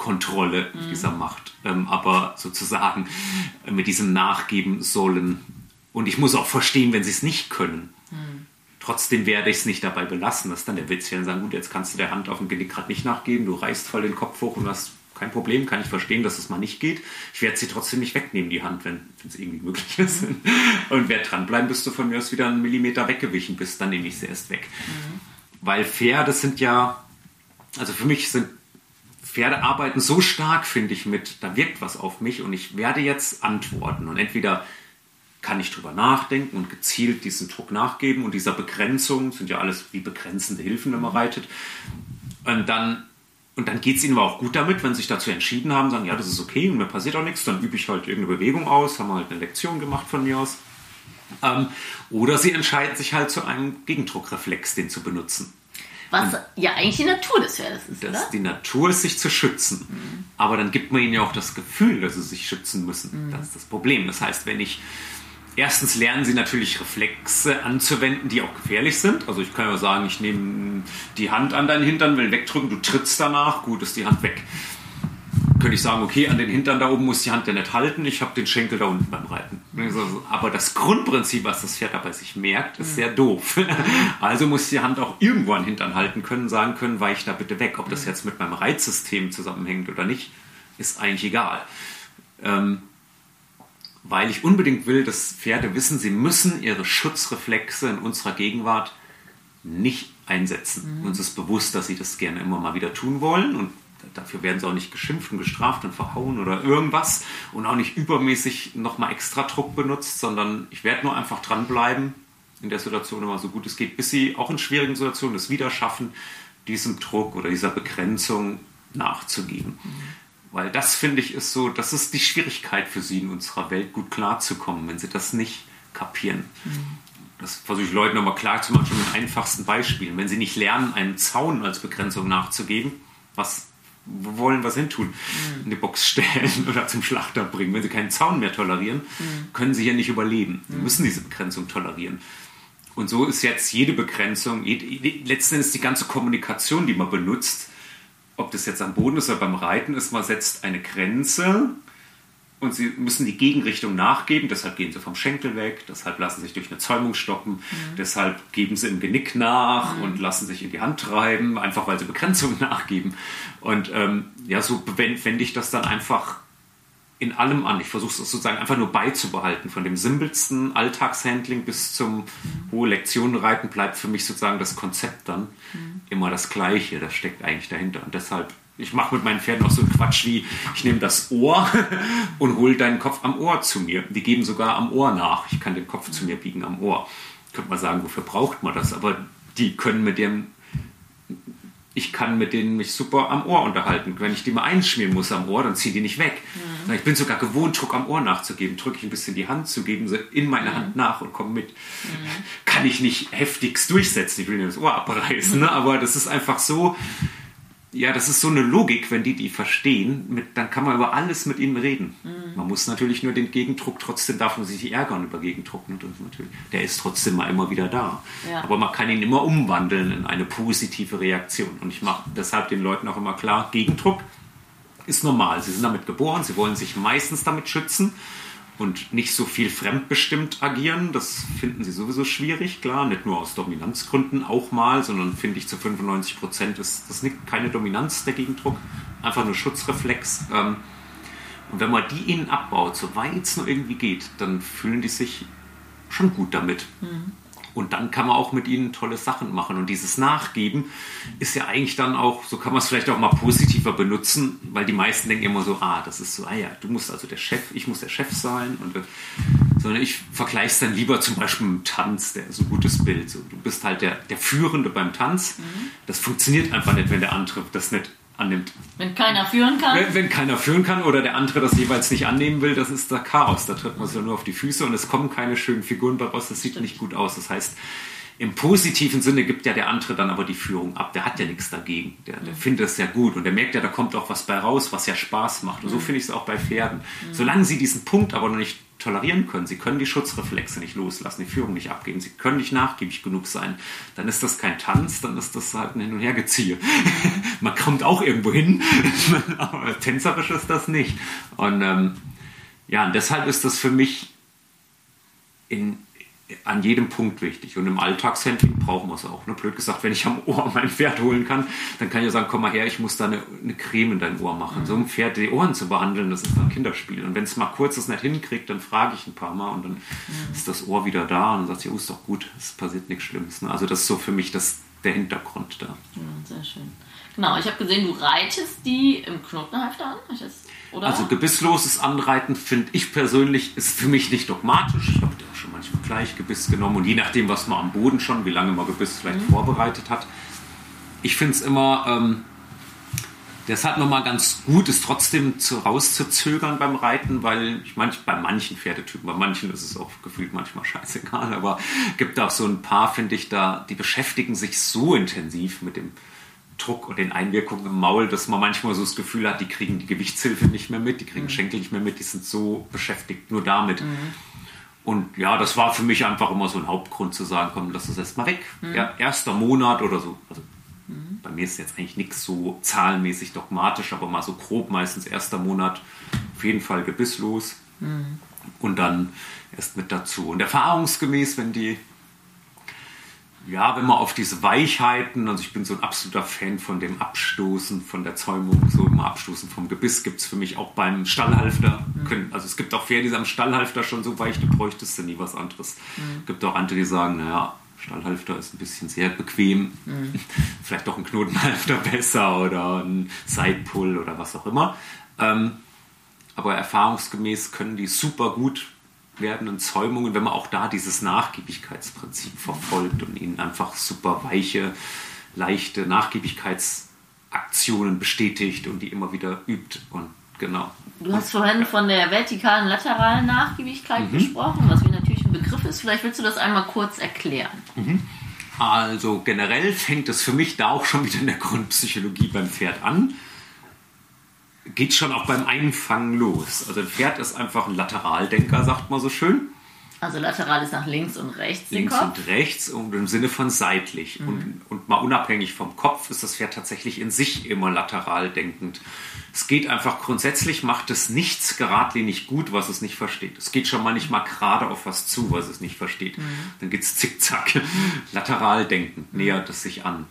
Kontrolle mhm. dieser Macht, ähm, aber sozusagen äh, mit diesem Nachgeben sollen. Und ich muss auch verstehen, wenn sie es nicht können. Mhm. Trotzdem werde ich es nicht dabei belassen. Das ist dann der Witz, wenn sagen, gut, jetzt kannst du der Hand auf dem Genick gerade nicht nachgeben, du reißt voll den Kopf hoch und hast kein Problem, kann ich verstehen, dass es mal nicht geht. Ich werde sie trotzdem nicht wegnehmen, die Hand, wenn es irgendwie möglich ist. Mhm. Und wer dranbleiben, bis du von mir aus wieder einen Millimeter weggewichen bist, dann nehme ich sie erst weg. Mhm. Weil Pferde sind ja, also für mich sind Pferde arbeiten so stark, finde ich, mit, da wirkt was auf mich und ich werde jetzt antworten. Und entweder kann ich drüber nachdenken und gezielt diesen Druck nachgeben und dieser Begrenzung, sind ja alles wie begrenzende Hilfen, wenn man reitet. Und dann, und dann geht es ihnen aber auch gut damit, wenn sie sich dazu entschieden haben, sagen, ja, das ist okay und mir passiert auch nichts, dann übe ich halt irgendeine Bewegung aus, haben halt eine Lektion gemacht von mir aus. Ähm, oder sie entscheiden sich halt zu einem Gegendruckreflex, den zu benutzen. Was und ja eigentlich die Natur des Pferdes ist, dass oder? Die Natur ist, sich zu schützen. Mhm. Aber dann gibt man ihnen ja auch das Gefühl, dass sie sich schützen müssen. Mhm. Das ist das Problem. Das heißt, wenn ich Erstens lernen sie natürlich Reflexe anzuwenden, die auch gefährlich sind. Also ich kann ja sagen, ich nehme die Hand an deinen Hintern, will wegdrücken, du trittst danach, gut ist die Hand weg könnte ich sagen, okay, an den Hintern da oben muss die Hand ja nicht halten, ich habe den Schenkel da unten beim Reiten. Aber das Grundprinzip, was das Pferd dabei sich merkt, ist sehr doof. Also muss die Hand auch irgendwo an den Hintern halten können, sagen können, weich da bitte weg. Ob das jetzt mit meinem Reizsystem zusammenhängt oder nicht, ist eigentlich egal. Ähm, weil ich unbedingt will, dass Pferde wissen, sie müssen ihre Schutzreflexe in unserer Gegenwart nicht einsetzen. Mhm. Uns ist bewusst, dass sie das gerne immer mal wieder tun wollen und dafür werden sie auch nicht geschimpft und gestraft und verhauen oder irgendwas und auch nicht übermäßig nochmal extra Druck benutzt, sondern ich werde nur einfach dranbleiben in der Situation immer so gut es geht, bis sie auch in schwierigen Situationen es wieder schaffen, diesem Druck oder dieser Begrenzung nachzugeben. Mhm. Weil das finde ich ist so, das ist die Schwierigkeit für sie in unserer Welt gut klarzukommen, wenn sie das nicht kapieren. Mhm. Das versuche ich Leuten nochmal klar zu machen, schon mit einfachsten Beispielen. Wenn sie nicht lernen, einen Zaun als Begrenzung nachzugeben, was wollen was hin tun? Mhm. In die Box stellen oder zum Schlachter bringen. Wenn sie keinen Zaun mehr tolerieren, mhm. können sie hier nicht überleben. Sie müssen diese Begrenzung tolerieren. Und so ist jetzt jede Begrenzung, letzten Endes die ganze Kommunikation, die man benutzt, ob das jetzt am Boden ist oder beim Reiten ist, man setzt eine Grenze und sie müssen die Gegenrichtung nachgeben, deshalb gehen sie vom Schenkel weg, deshalb lassen sich durch eine Zäumung stoppen, mhm. deshalb geben sie im Genick nach mhm. und lassen sich in die Hand treiben, einfach weil sie Begrenzungen nachgeben. Und ähm, ja, so wende ich das dann einfach in allem an. Ich versuche es sozusagen einfach nur beizubehalten. Von dem simpelsten Alltagshandling bis zum mhm. hohe Lektionenreiten bleibt für mich sozusagen das Konzept dann mhm. immer das Gleiche. Das steckt eigentlich dahinter. Und deshalb, ich mache mit meinen Pferden auch so Quatsch wie, ich nehme das Ohr und hole deinen Kopf am Ohr zu mir. Die geben sogar am Ohr nach. Ich kann den Kopf zu mir biegen am Ohr. Könnte man sagen, wofür braucht man das? Aber die können mit dem ich kann mit denen mich super am Ohr unterhalten. Wenn ich die mal einschmieren muss am Ohr, dann ziehen die nicht weg. Mhm. Ich bin sogar gewohnt, Druck am Ohr nachzugeben. Drücke ich ein bisschen die Hand zu, geben in meine mhm. Hand nach und kommen mit. Mhm. Kann ich nicht heftigst durchsetzen. Ich will nicht das Ohr abreißen, ne? aber das ist einfach so, ja, das ist so eine Logik, wenn die die verstehen, mit, dann kann man über alles mit ihnen reden. Mhm. Man muss natürlich nur den Gegendruck, trotzdem darf man sich ärgern über Gegendruck. Und natürlich, der ist trotzdem mal immer wieder da. Ja. Aber man kann ihn immer umwandeln in eine positive Reaktion. Und ich mache deshalb den Leuten auch immer klar, Gegendruck ist normal. Sie sind damit geboren, sie wollen sich meistens damit schützen und nicht so viel fremdbestimmt agieren. Das finden sie sowieso schwierig, klar, nicht nur aus Dominanzgründen auch mal, sondern finde ich zu 95 Prozent ist das nicht, keine Dominanz der Gegendruck, einfach nur Schutzreflex. Ähm, und wenn man die innen abbaut, soweit es nur irgendwie geht, dann fühlen die sich schon gut damit. Mhm. Und dann kann man auch mit ihnen tolle Sachen machen. Und dieses Nachgeben ist ja eigentlich dann auch, so kann man es vielleicht auch mal positiver benutzen, weil die meisten denken immer so, ah, das ist so, ah ja, du musst also der Chef, ich muss der Chef sein. Und, äh, sondern ich vergleiche es dann lieber zum Beispiel mit dem Tanz, der so ein gutes Bild. So, du bist halt der, der Führende beim Tanz. Mhm. Das funktioniert einfach nicht, wenn der andere das nicht annimmt. Wenn keiner führen kann? Wenn, wenn, keiner führen kann oder der andere das jeweils nicht annehmen will, das ist da Chaos. Da tritt man sich nur auf die Füße und es kommen keine schönen Figuren daraus. Das sieht Stimmt. nicht gut aus. Das heißt, im positiven Sinne gibt ja der andere dann aber die Führung ab. Der hat ja nichts dagegen. Der, der findet es ja gut und der merkt ja, da kommt auch was bei raus, was ja Spaß macht. Und so finde ich es auch bei Pferden. Solange sie diesen Punkt aber noch nicht tolerieren können, sie können die Schutzreflexe nicht loslassen, die Führung nicht abgeben, sie können nicht nachgiebig genug sein, dann ist das kein Tanz, dann ist das halt ein Hin- und Hergeziehe. Man kommt auch irgendwo hin, aber tänzerisch ist das nicht. Und ähm, ja, und deshalb ist das für mich in, an jedem Punkt wichtig. Und im Alltagshandling brauchen wir es auch. Ne? Blöd gesagt, wenn ich am Ohr mein Pferd holen kann, dann kann ich ja sagen, komm mal her, ich muss da eine, eine Creme in dein Ohr machen. Mhm. So ein Pferd die Ohren zu behandeln, das ist ein Kinderspiel. Und wenn es mal kurz das nicht hinkriegt, dann frage ich ein paar Mal und dann mhm. ist das Ohr wieder da und dann sagt sie, oh, ist doch gut, es passiert nichts Schlimmes. Ne? Also das ist so für mich das, der Hintergrund da. Ja, sehr schön. Genau, ich habe gesehen, du reitest die im Knotenhalfter an. Oder? Also gebissloses Anreiten finde ich persönlich ist für mich nicht dogmatisch. Ich habe auch schon manchmal gleich Gebiss genommen und je nachdem, was man am Boden schon, wie lange man Gebiss vielleicht mhm. vorbereitet hat. Ich finde es immer ähm, deshalb nochmal ganz gut, es trotzdem zu, rauszuzögern beim Reiten, weil ich manch, bei manchen Pferdetypen, bei manchen ist es auch gefühlt manchmal scheißegal, aber gibt auch so ein paar, finde ich, da, die beschäftigen sich so intensiv mit dem Druck und den Einwirkungen im Maul, dass man manchmal so das Gefühl hat, die kriegen die Gewichtshilfe nicht mehr mit, die kriegen mhm. Schenkel nicht mehr mit, die sind so beschäftigt nur damit. Mhm. Und ja, das war für mich einfach immer so ein Hauptgrund zu sagen, komm, lass es erstmal weg. Mhm. Ja, erster Monat oder so. Also, mhm. bei mir ist jetzt eigentlich nichts so zahlenmäßig dogmatisch, aber mal so grob meistens erster Monat auf jeden Fall gebisslos. Mhm. Und dann erst mit dazu. Und erfahrungsgemäß, wenn die ja, wenn man auf diese Weichheiten, also ich bin so ein absoluter Fan von dem Abstoßen, von der Zäumung, so immer Abstoßen vom Gebiss gibt es für mich auch beim Stallhalfter. Mhm. Also es gibt auch Pferde, die am Stallhalfter schon so weich, du bräuchtest du nie was anderes. Mhm. Es gibt auch andere, die sagen, naja, Stallhalfter ist ein bisschen sehr bequem, mhm. vielleicht doch ein Knotenhalfter besser oder ein Sidepull oder was auch immer. Ähm, aber erfahrungsgemäß können die super gut werdenden Zäumungen, wenn man auch da dieses Nachgiebigkeitsprinzip verfolgt und ihnen einfach super weiche, leichte Nachgiebigkeitsaktionen bestätigt und die immer wieder übt und genau. Du hast vorhin von der vertikalen, lateralen Nachgiebigkeit mhm. gesprochen, was wie natürlich ein Begriff ist. Vielleicht willst du das einmal kurz erklären. Mhm. Also generell fängt es für mich da auch schon wieder in der Grundpsychologie beim Pferd an. Geht schon auch beim Einfangen los. Also ein Pferd ist einfach ein Lateraldenker, sagt man so schön. Also lateral ist nach links und rechts. Links und rechts und im Sinne von seitlich. Mhm. Und, und mal unabhängig vom Kopf ist das Pferd tatsächlich in sich immer lateral denkend. Es geht einfach grundsätzlich, macht es nichts geradlinig gut, was es nicht versteht. Es geht schon mal nicht mal gerade auf was zu, was es nicht versteht. Mhm. Dann geht es zickzack. Lateral denken, mhm. nähert es sich an.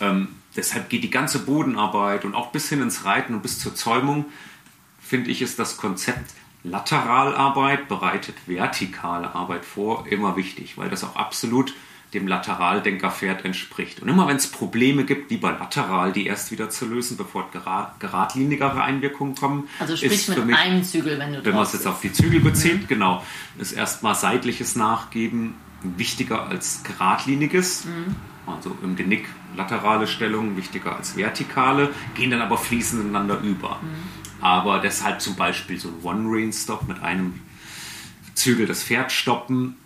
Ähm, deshalb geht die ganze Bodenarbeit und auch bis hin ins Reiten und bis zur Zäumung, finde ich, ist das Konzept Lateralarbeit bereitet vertikale Arbeit vor, immer wichtig, weil das auch absolut dem Lateraldenkerpferd entspricht. Und immer wenn es Probleme gibt, lieber lateral die erst wieder zu lösen, bevor geradlinigere Einwirkungen kommen. Also sprich mit mich, einem Zügel, wenn du Wenn man es jetzt auf die Zügel bezieht, mhm. genau, ist erstmal seitliches Nachgeben wichtiger als geradliniges. Mhm. Also im Genick laterale Stellung wichtiger als vertikale, gehen dann aber fließend ineinander über. Mhm. Aber deshalb zum Beispiel so ein One-Rain-Stop mit einem Zügel das Pferd stoppen.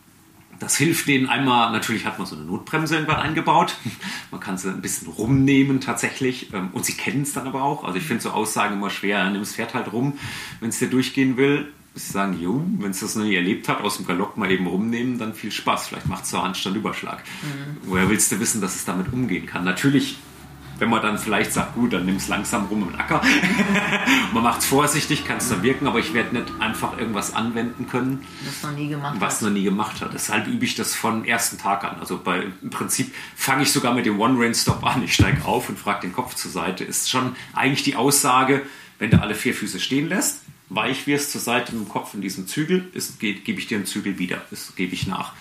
Das hilft denen einmal, natürlich hat man so eine Notbremse irgendwann eingebaut. Man kann sie ein bisschen rumnehmen tatsächlich. Ähm, und sie kennen es dann aber auch. Also ich finde so Aussagen immer schwer. Nimm das Pferd halt rum, wenn es dir durchgehen will. Sie sagen, jo, wenn es das noch nie erlebt hat, aus dem Galopp mal eben rumnehmen, dann viel Spaß. Vielleicht macht es so Handstand Überschlag. Mhm. Woher willst du wissen, dass es damit umgehen kann? Natürlich wenn man dann vielleicht sagt, gut, dann nimm es langsam rum im Acker. man macht es vorsichtig, kann es dann wirken, aber ich werde nicht einfach irgendwas anwenden können, was noch nie gemacht was hat. noch nie gemacht hat. Deshalb übe ich das von ersten Tag an. Also bei, im Prinzip fange ich sogar mit dem One-Rain-Stop an. Ich steige auf und frage den Kopf zur Seite. Ist schon eigentlich die Aussage, wenn du alle vier Füße stehen lässt, weich wirst zur Seite mit dem Kopf in diesem Zügel, gebe ich dir einen Zügel wieder. Das gebe ich nach.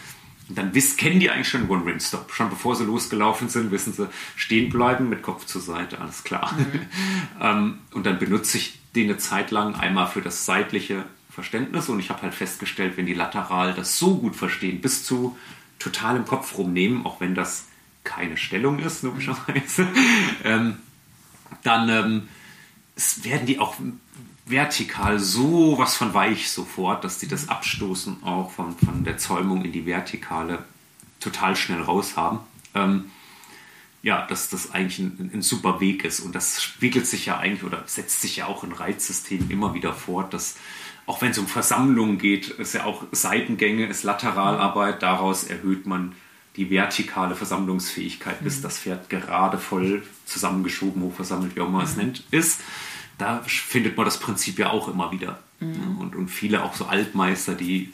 Und dann wiss, kennen die eigentlich schon One-Ring-Stop. Schon bevor sie losgelaufen sind, wissen sie, stehen bleiben mit Kopf zur Seite, alles klar. Mhm. ähm, und dann benutze ich den eine Zeit lang einmal für das seitliche Verständnis und ich habe halt festgestellt, wenn die lateral das so gut verstehen, bis zu total im Kopf rumnehmen, auch wenn das keine Stellung ist, logischerweise, ähm, dann ähm, werden die auch vertikal so was von weich sofort, dass die das Abstoßen auch von, von der Zäumung in die Vertikale total schnell raus haben. Ähm, ja, dass das eigentlich ein, ein, super Weg ist. Und das spiegelt sich ja eigentlich oder setzt sich ja auch in Reizsystemen immer wieder fort, dass auch wenn es um Versammlungen geht, ist ja auch Seitengänge, ist Lateralarbeit, daraus erhöht man die vertikale Versammlungsfähigkeit, bis mhm. das Pferd gerade voll zusammengeschoben, hochversammelt, wie auch immer man es mhm. nennt, ist da findet man das Prinzip ja auch immer wieder. Mhm. Und, und viele auch so Altmeister, die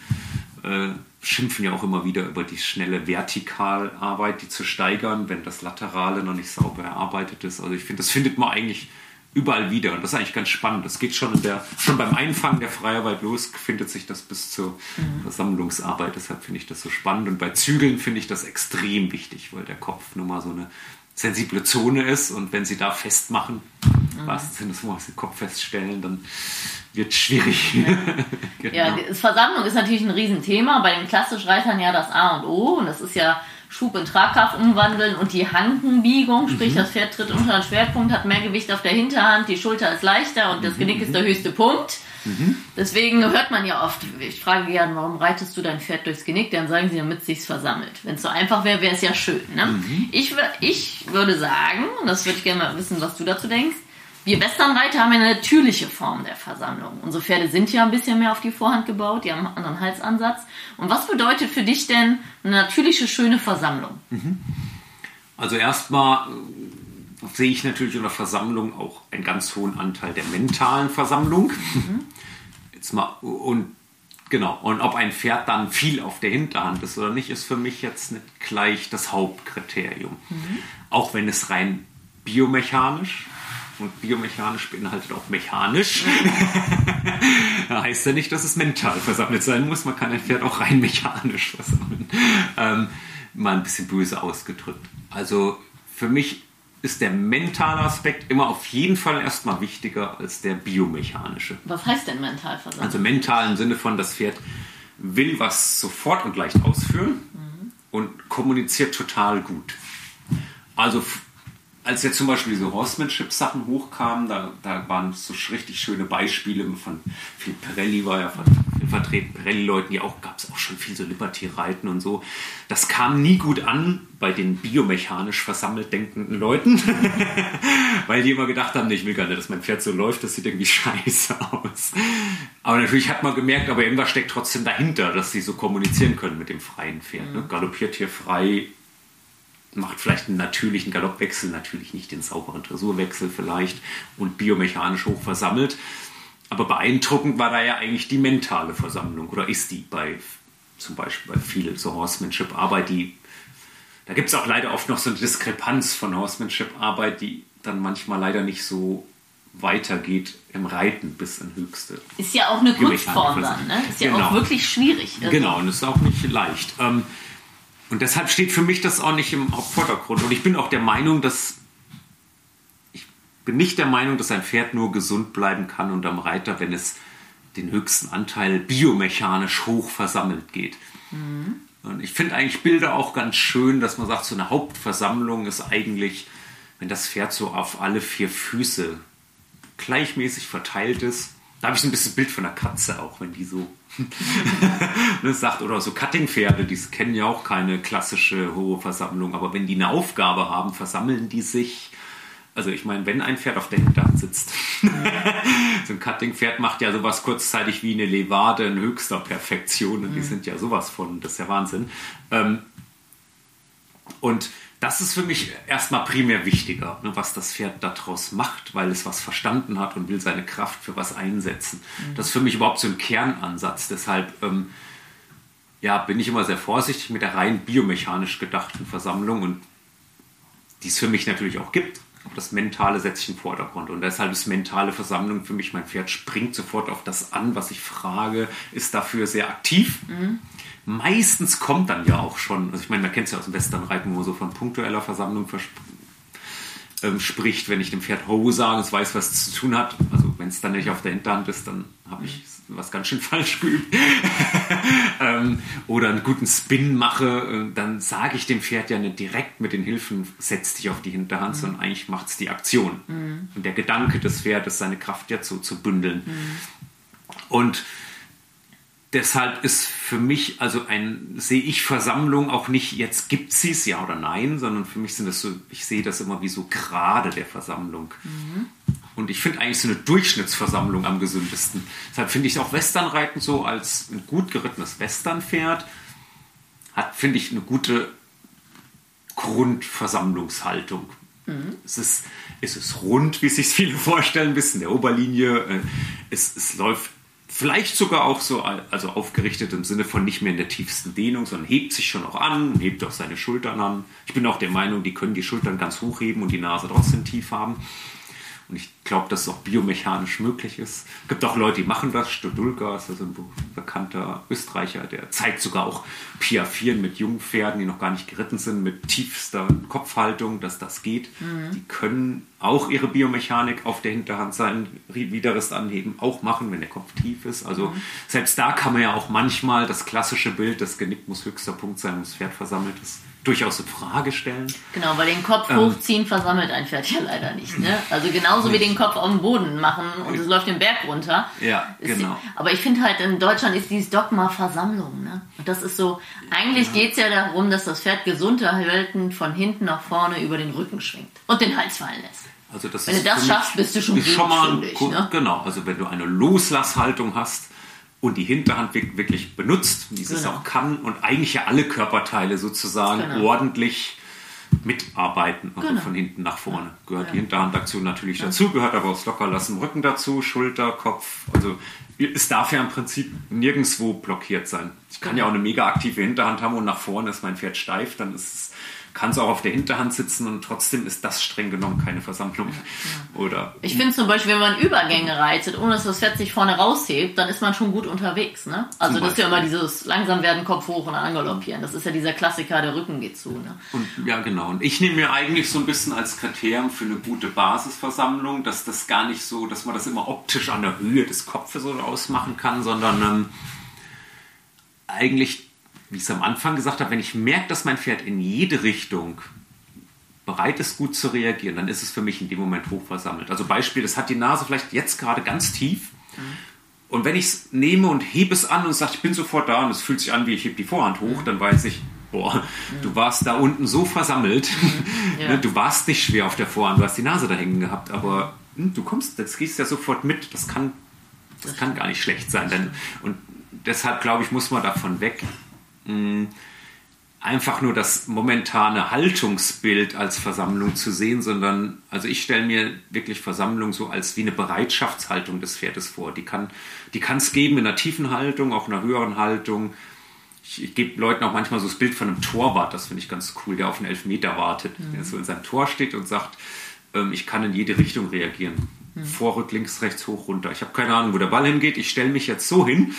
äh, schimpfen ja auch immer wieder über die schnelle Vertikalarbeit, die zu steigern, wenn das Laterale noch nicht sauber erarbeitet ist. Also ich finde, das findet man eigentlich überall wieder. Und das ist eigentlich ganz spannend. Das geht schon, der, schon beim Einfangen der Freiarbeit los, findet sich das bis zur mhm. Versammlungsarbeit. Deshalb finde ich das so spannend. Und bei Zügeln finde ich das extrem wichtig, weil der Kopf nun mal so eine sensible Zone ist und wenn sie da festmachen, mhm. was sind das, wo sie den Kopf feststellen, dann wird es schwierig. Ja. genau. ja, Versammlung ist natürlich ein Riesenthema. Bei den Klassischreitern ja das A und O und das ist ja Schub in Tragkraft umwandeln und die Hankenbiegung, sprich mhm. das Pferd tritt unter den Schwerpunkt, hat mehr Gewicht auf der Hinterhand, die Schulter ist leichter und das mhm. Genick ist der höchste Punkt. Mhm. Deswegen hört man ja oft, ich frage gerne, warum reitest du dein Pferd durchs Genick? Dann sagen sie, damit es sich versammelt. Wenn es so einfach wäre, wäre es ja schön. Ne? Mhm. Ich, ich würde sagen, und das würde ich gerne mal wissen, was du dazu denkst, wir Westernreiter haben eine natürliche Form der Versammlung. Unsere Pferde sind ja ein bisschen mehr auf die Vorhand gebaut, die haben einen anderen Halsansatz. Und was bedeutet für dich denn eine natürliche, schöne Versammlung? Mhm. Also erstmal äh, sehe ich natürlich in der Versammlung auch einen ganz hohen Anteil der mentalen Versammlung. Mhm. Jetzt mal und genau und ob ein Pferd dann viel auf der Hinterhand ist oder nicht, ist für mich jetzt nicht gleich das Hauptkriterium. Mhm. Auch wenn es rein biomechanisch und biomechanisch beinhaltet auch mechanisch. da heißt ja nicht, dass es mental versammelt sein muss. Man kann ein Pferd auch rein mechanisch versammeln. Ähm, mal ein bisschen böse ausgedrückt. Also für mich ist der mentale Aspekt immer auf jeden Fall erstmal wichtiger als der biomechanische. Was heißt denn mental versammeln? Also mental im Sinne von, das Pferd will was sofort und leicht ausführen mhm. und kommuniziert total gut. Also als jetzt zum Beispiel diese Horsemanship-Sachen hochkamen, da, da waren so richtig schöne Beispiele von Phil Pirelli war ja vertreten, Pirelli-Leuten, ja auch, gab es auch schon viel so Liberty-Reiten und so. Das kam nie gut an bei den biomechanisch versammelt denkenden Leuten, weil die immer gedacht haben, nee, ich will gar nicht, dass mein Pferd so läuft, das sieht irgendwie scheiße aus. Aber natürlich hat man gemerkt, aber irgendwas steckt trotzdem dahinter, dass sie so kommunizieren können mit dem freien Pferd. Ne? Galoppiert hier frei, macht vielleicht einen natürlichen Galoppwechsel, natürlich nicht den sauberen Dressurwechsel vielleicht und biomechanisch hoch versammelt. Aber beeindruckend war da ja eigentlich die mentale Versammlung oder ist die bei zum Beispiel bei viel so Horsemanship-Arbeit, die da gibt es auch leider oft noch so eine Diskrepanz von Horsemanship-Arbeit, die dann manchmal leider nicht so weitergeht im Reiten bis in höchste. Ist ja auch eine Kunstform dann, ne? Ist ja genau. auch wirklich schwierig. Also. Genau, und ist auch nicht leicht. Ähm, und deshalb steht für mich das auch nicht im Hauptvordergrund. Und ich bin auch der Meinung, dass ich bin nicht der Meinung, dass ein Pferd nur gesund bleiben kann unterm Reiter, wenn es den höchsten Anteil biomechanisch hoch versammelt geht. Mhm. Und ich finde eigentlich Bilder auch ganz schön, dass man sagt, so eine Hauptversammlung ist eigentlich, wenn das Pferd so auf alle vier Füße gleichmäßig verteilt ist. Da habe ich so ein bisschen Bild von einer Katze auch, wenn die so ne, sagt, oder so Cuttingpferde, die kennen ja auch keine klassische hohe Versammlung, aber wenn die eine Aufgabe haben, versammeln die sich. Also ich meine, wenn ein Pferd auf der Hinterhand sitzt, so ein Cuttingpferd macht ja sowas kurzzeitig wie eine Levade in höchster Perfektion und die mhm. sind ja sowas von, das ist ja Wahnsinn. Ähm, und das ist für mich erstmal primär wichtiger, ne, was das Pferd daraus macht, weil es was verstanden hat und will seine Kraft für was einsetzen. Mhm. Das ist für mich überhaupt so ein Kernansatz. Deshalb ähm, ja, bin ich immer sehr vorsichtig mit der rein biomechanisch gedachten Versammlung und die es für mich natürlich auch gibt. Aber das Mentale setze ich in den Vordergrund. Und deshalb ist mentale Versammlung für mich, mein Pferd springt sofort auf das an, was ich frage, ist dafür sehr aktiv. Mhm meistens kommt dann ja auch schon, also ich meine, man kennt es ja aus dem Westernreiten, wo man so von punktueller Versammlung ähm, spricht, wenn ich dem Pferd Ho sage, es weiß, was es zu tun hat. Also wenn es dann nicht auf der Hinterhand ist, dann habe ich was ganz schön falsch geübt. ähm, oder einen guten Spin mache, äh, dann sage ich dem Pferd ja nicht direkt mit den Hilfen, setz dich auf die Hinterhand, mhm. sondern eigentlich macht es die Aktion. Mhm. Und der Gedanke des Pferdes, seine Kraft ja zu, zu bündeln. Mhm. Und deshalb ist für mich, also ein, sehe ich Versammlung auch nicht, jetzt gibt sie es ja oder nein, sondern für mich sind das so, ich sehe das immer wie so gerade der Versammlung. Mhm. Und ich finde eigentlich so eine Durchschnittsversammlung am gesündesten. Deshalb finde ich auch Westernreiten so als ein gut gerittenes Westernpferd hat, finde ich, eine gute Grundversammlungshaltung. Mhm. Es, ist, es ist rund, wie sich viele vorstellen, bis in der Oberlinie. Äh, es, es läuft Vielleicht sogar auch so, also aufgerichtet im Sinne von nicht mehr in der tiefsten Dehnung, sondern hebt sich schon auch an, hebt auch seine Schultern an. Ich bin auch der Meinung, die können die Schultern ganz hoch heben und die Nase trotzdem tief haben. Und ich glaube, dass es auch biomechanisch möglich ist. Es gibt auch Leute, die machen das. Stodulka ist also ein bekannter Österreicher, der zeigt sogar auch Piafieren mit jungen Pferden, die noch gar nicht geritten sind, mit tiefster Kopfhaltung, dass das geht. Mhm. Die können auch ihre Biomechanik auf der Hinterhand sein, Widerrist anheben, auch machen, wenn der Kopf tief ist. Also mhm. selbst da kann man ja auch manchmal das klassische Bild, das Genick muss höchster Punkt sein, das Pferd versammelt ist, durchaus in Frage stellen. Genau, weil den Kopf ähm, hochziehen versammelt ein Pferd ja leider nicht. Ne? Also genauso nicht. wie den Kopf auf den Boden machen und es läuft den Berg runter. Ja, genau. Die, aber ich finde halt, in Deutschland ist dieses Dogma Versammlung. Ne? Und das ist so, eigentlich ja. geht es ja darum, dass das Pferd gesund erhalten von hinten nach vorne über den Rücken schwingt und den Hals fallen lässt. Also das wenn du das schaffst, bist du schon gut, schon mal ne? Genau, also wenn du eine Loslasshaltung hast, und die Hinterhand wirklich benutzt, wie sie genau. es auch kann und eigentlich ja alle Körperteile sozusagen genau. ordentlich mitarbeiten, also genau. von hinten nach vorne. Gehört ja. die Hinterhandaktion natürlich ja. dazu, gehört aber auch das Lockerlassen Rücken dazu, Schulter, Kopf, also es darf ja im Prinzip nirgendwo blockiert sein. Ich kann ja auch eine mega aktive Hinterhand haben und nach vorne ist mein Pferd steif, dann ist es kann es auch auf der Hinterhand sitzen und trotzdem ist das streng genommen keine Versammlung. Ja. Oder ich finde zum Beispiel, wenn man Übergänge reitet, ohne dass das Pferd sich vorne raushebt, dann ist man schon gut unterwegs. Ne? Also das ist ja immer dieses langsam werden Kopf hoch und angaloppieren. Das ist ja dieser Klassiker, der Rücken geht zu. Ne? Und, ja, genau. Und ich nehme mir eigentlich so ein bisschen als Kriterium für eine gute Basisversammlung, dass das gar nicht so, dass man das immer optisch an der Höhe des Kopfes so ausmachen kann, sondern ähm, eigentlich wie ich es am Anfang gesagt habe, wenn ich merke, dass mein Pferd in jede Richtung bereit ist, gut zu reagieren, dann ist es für mich in dem Moment hochversammelt. Also Beispiel, das hat die Nase vielleicht jetzt gerade ganz tief. Mhm. Und wenn ich es nehme und hebe es an und sage, ich bin sofort da und es fühlt sich an, wie ich hebe die Vorhand hoch, dann weiß ich, boah, du warst da unten so versammelt. Ja. du warst nicht schwer auf der Vorhand, du hast die Nase da hängen gehabt, aber hm, du kommst, das gehst ja sofort mit. Das kann, das kann gar nicht schlecht sein. Denn, und deshalb, glaube ich, muss man davon weg. Mh, einfach nur das momentane Haltungsbild als Versammlung zu sehen, sondern also ich stelle mir wirklich Versammlung so als wie eine Bereitschaftshaltung des Pferdes vor. Die kann die kann es geben in einer tiefen Haltung, auch in einer höheren Haltung. Ich, ich gebe Leuten auch manchmal so das Bild von einem Torwart, das finde ich ganz cool, der auf einen Elfmeter wartet, der so in seinem Tor steht und sagt, ähm, ich kann in jede Richtung reagieren. Vorrück, links, rechts, hoch, runter. Ich habe keine Ahnung, wo der Ball hingeht. Ich stelle mich jetzt so hin,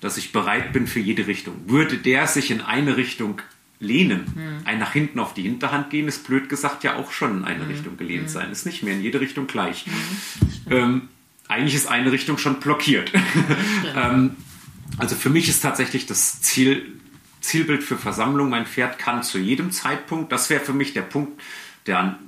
dass ich bereit bin für jede Richtung. Würde der sich in eine Richtung lehnen, ein nach hinten auf die Hinterhand gehen, ist blöd gesagt ja auch schon in eine Richtung gelehnt sein. Ist nicht mehr in jede Richtung gleich. Ähm, eigentlich ist eine Richtung schon blockiert. ähm, also für mich ist tatsächlich das Ziel, Zielbild für Versammlung, mein Pferd kann zu jedem Zeitpunkt, das wäre für mich der Punkt, der an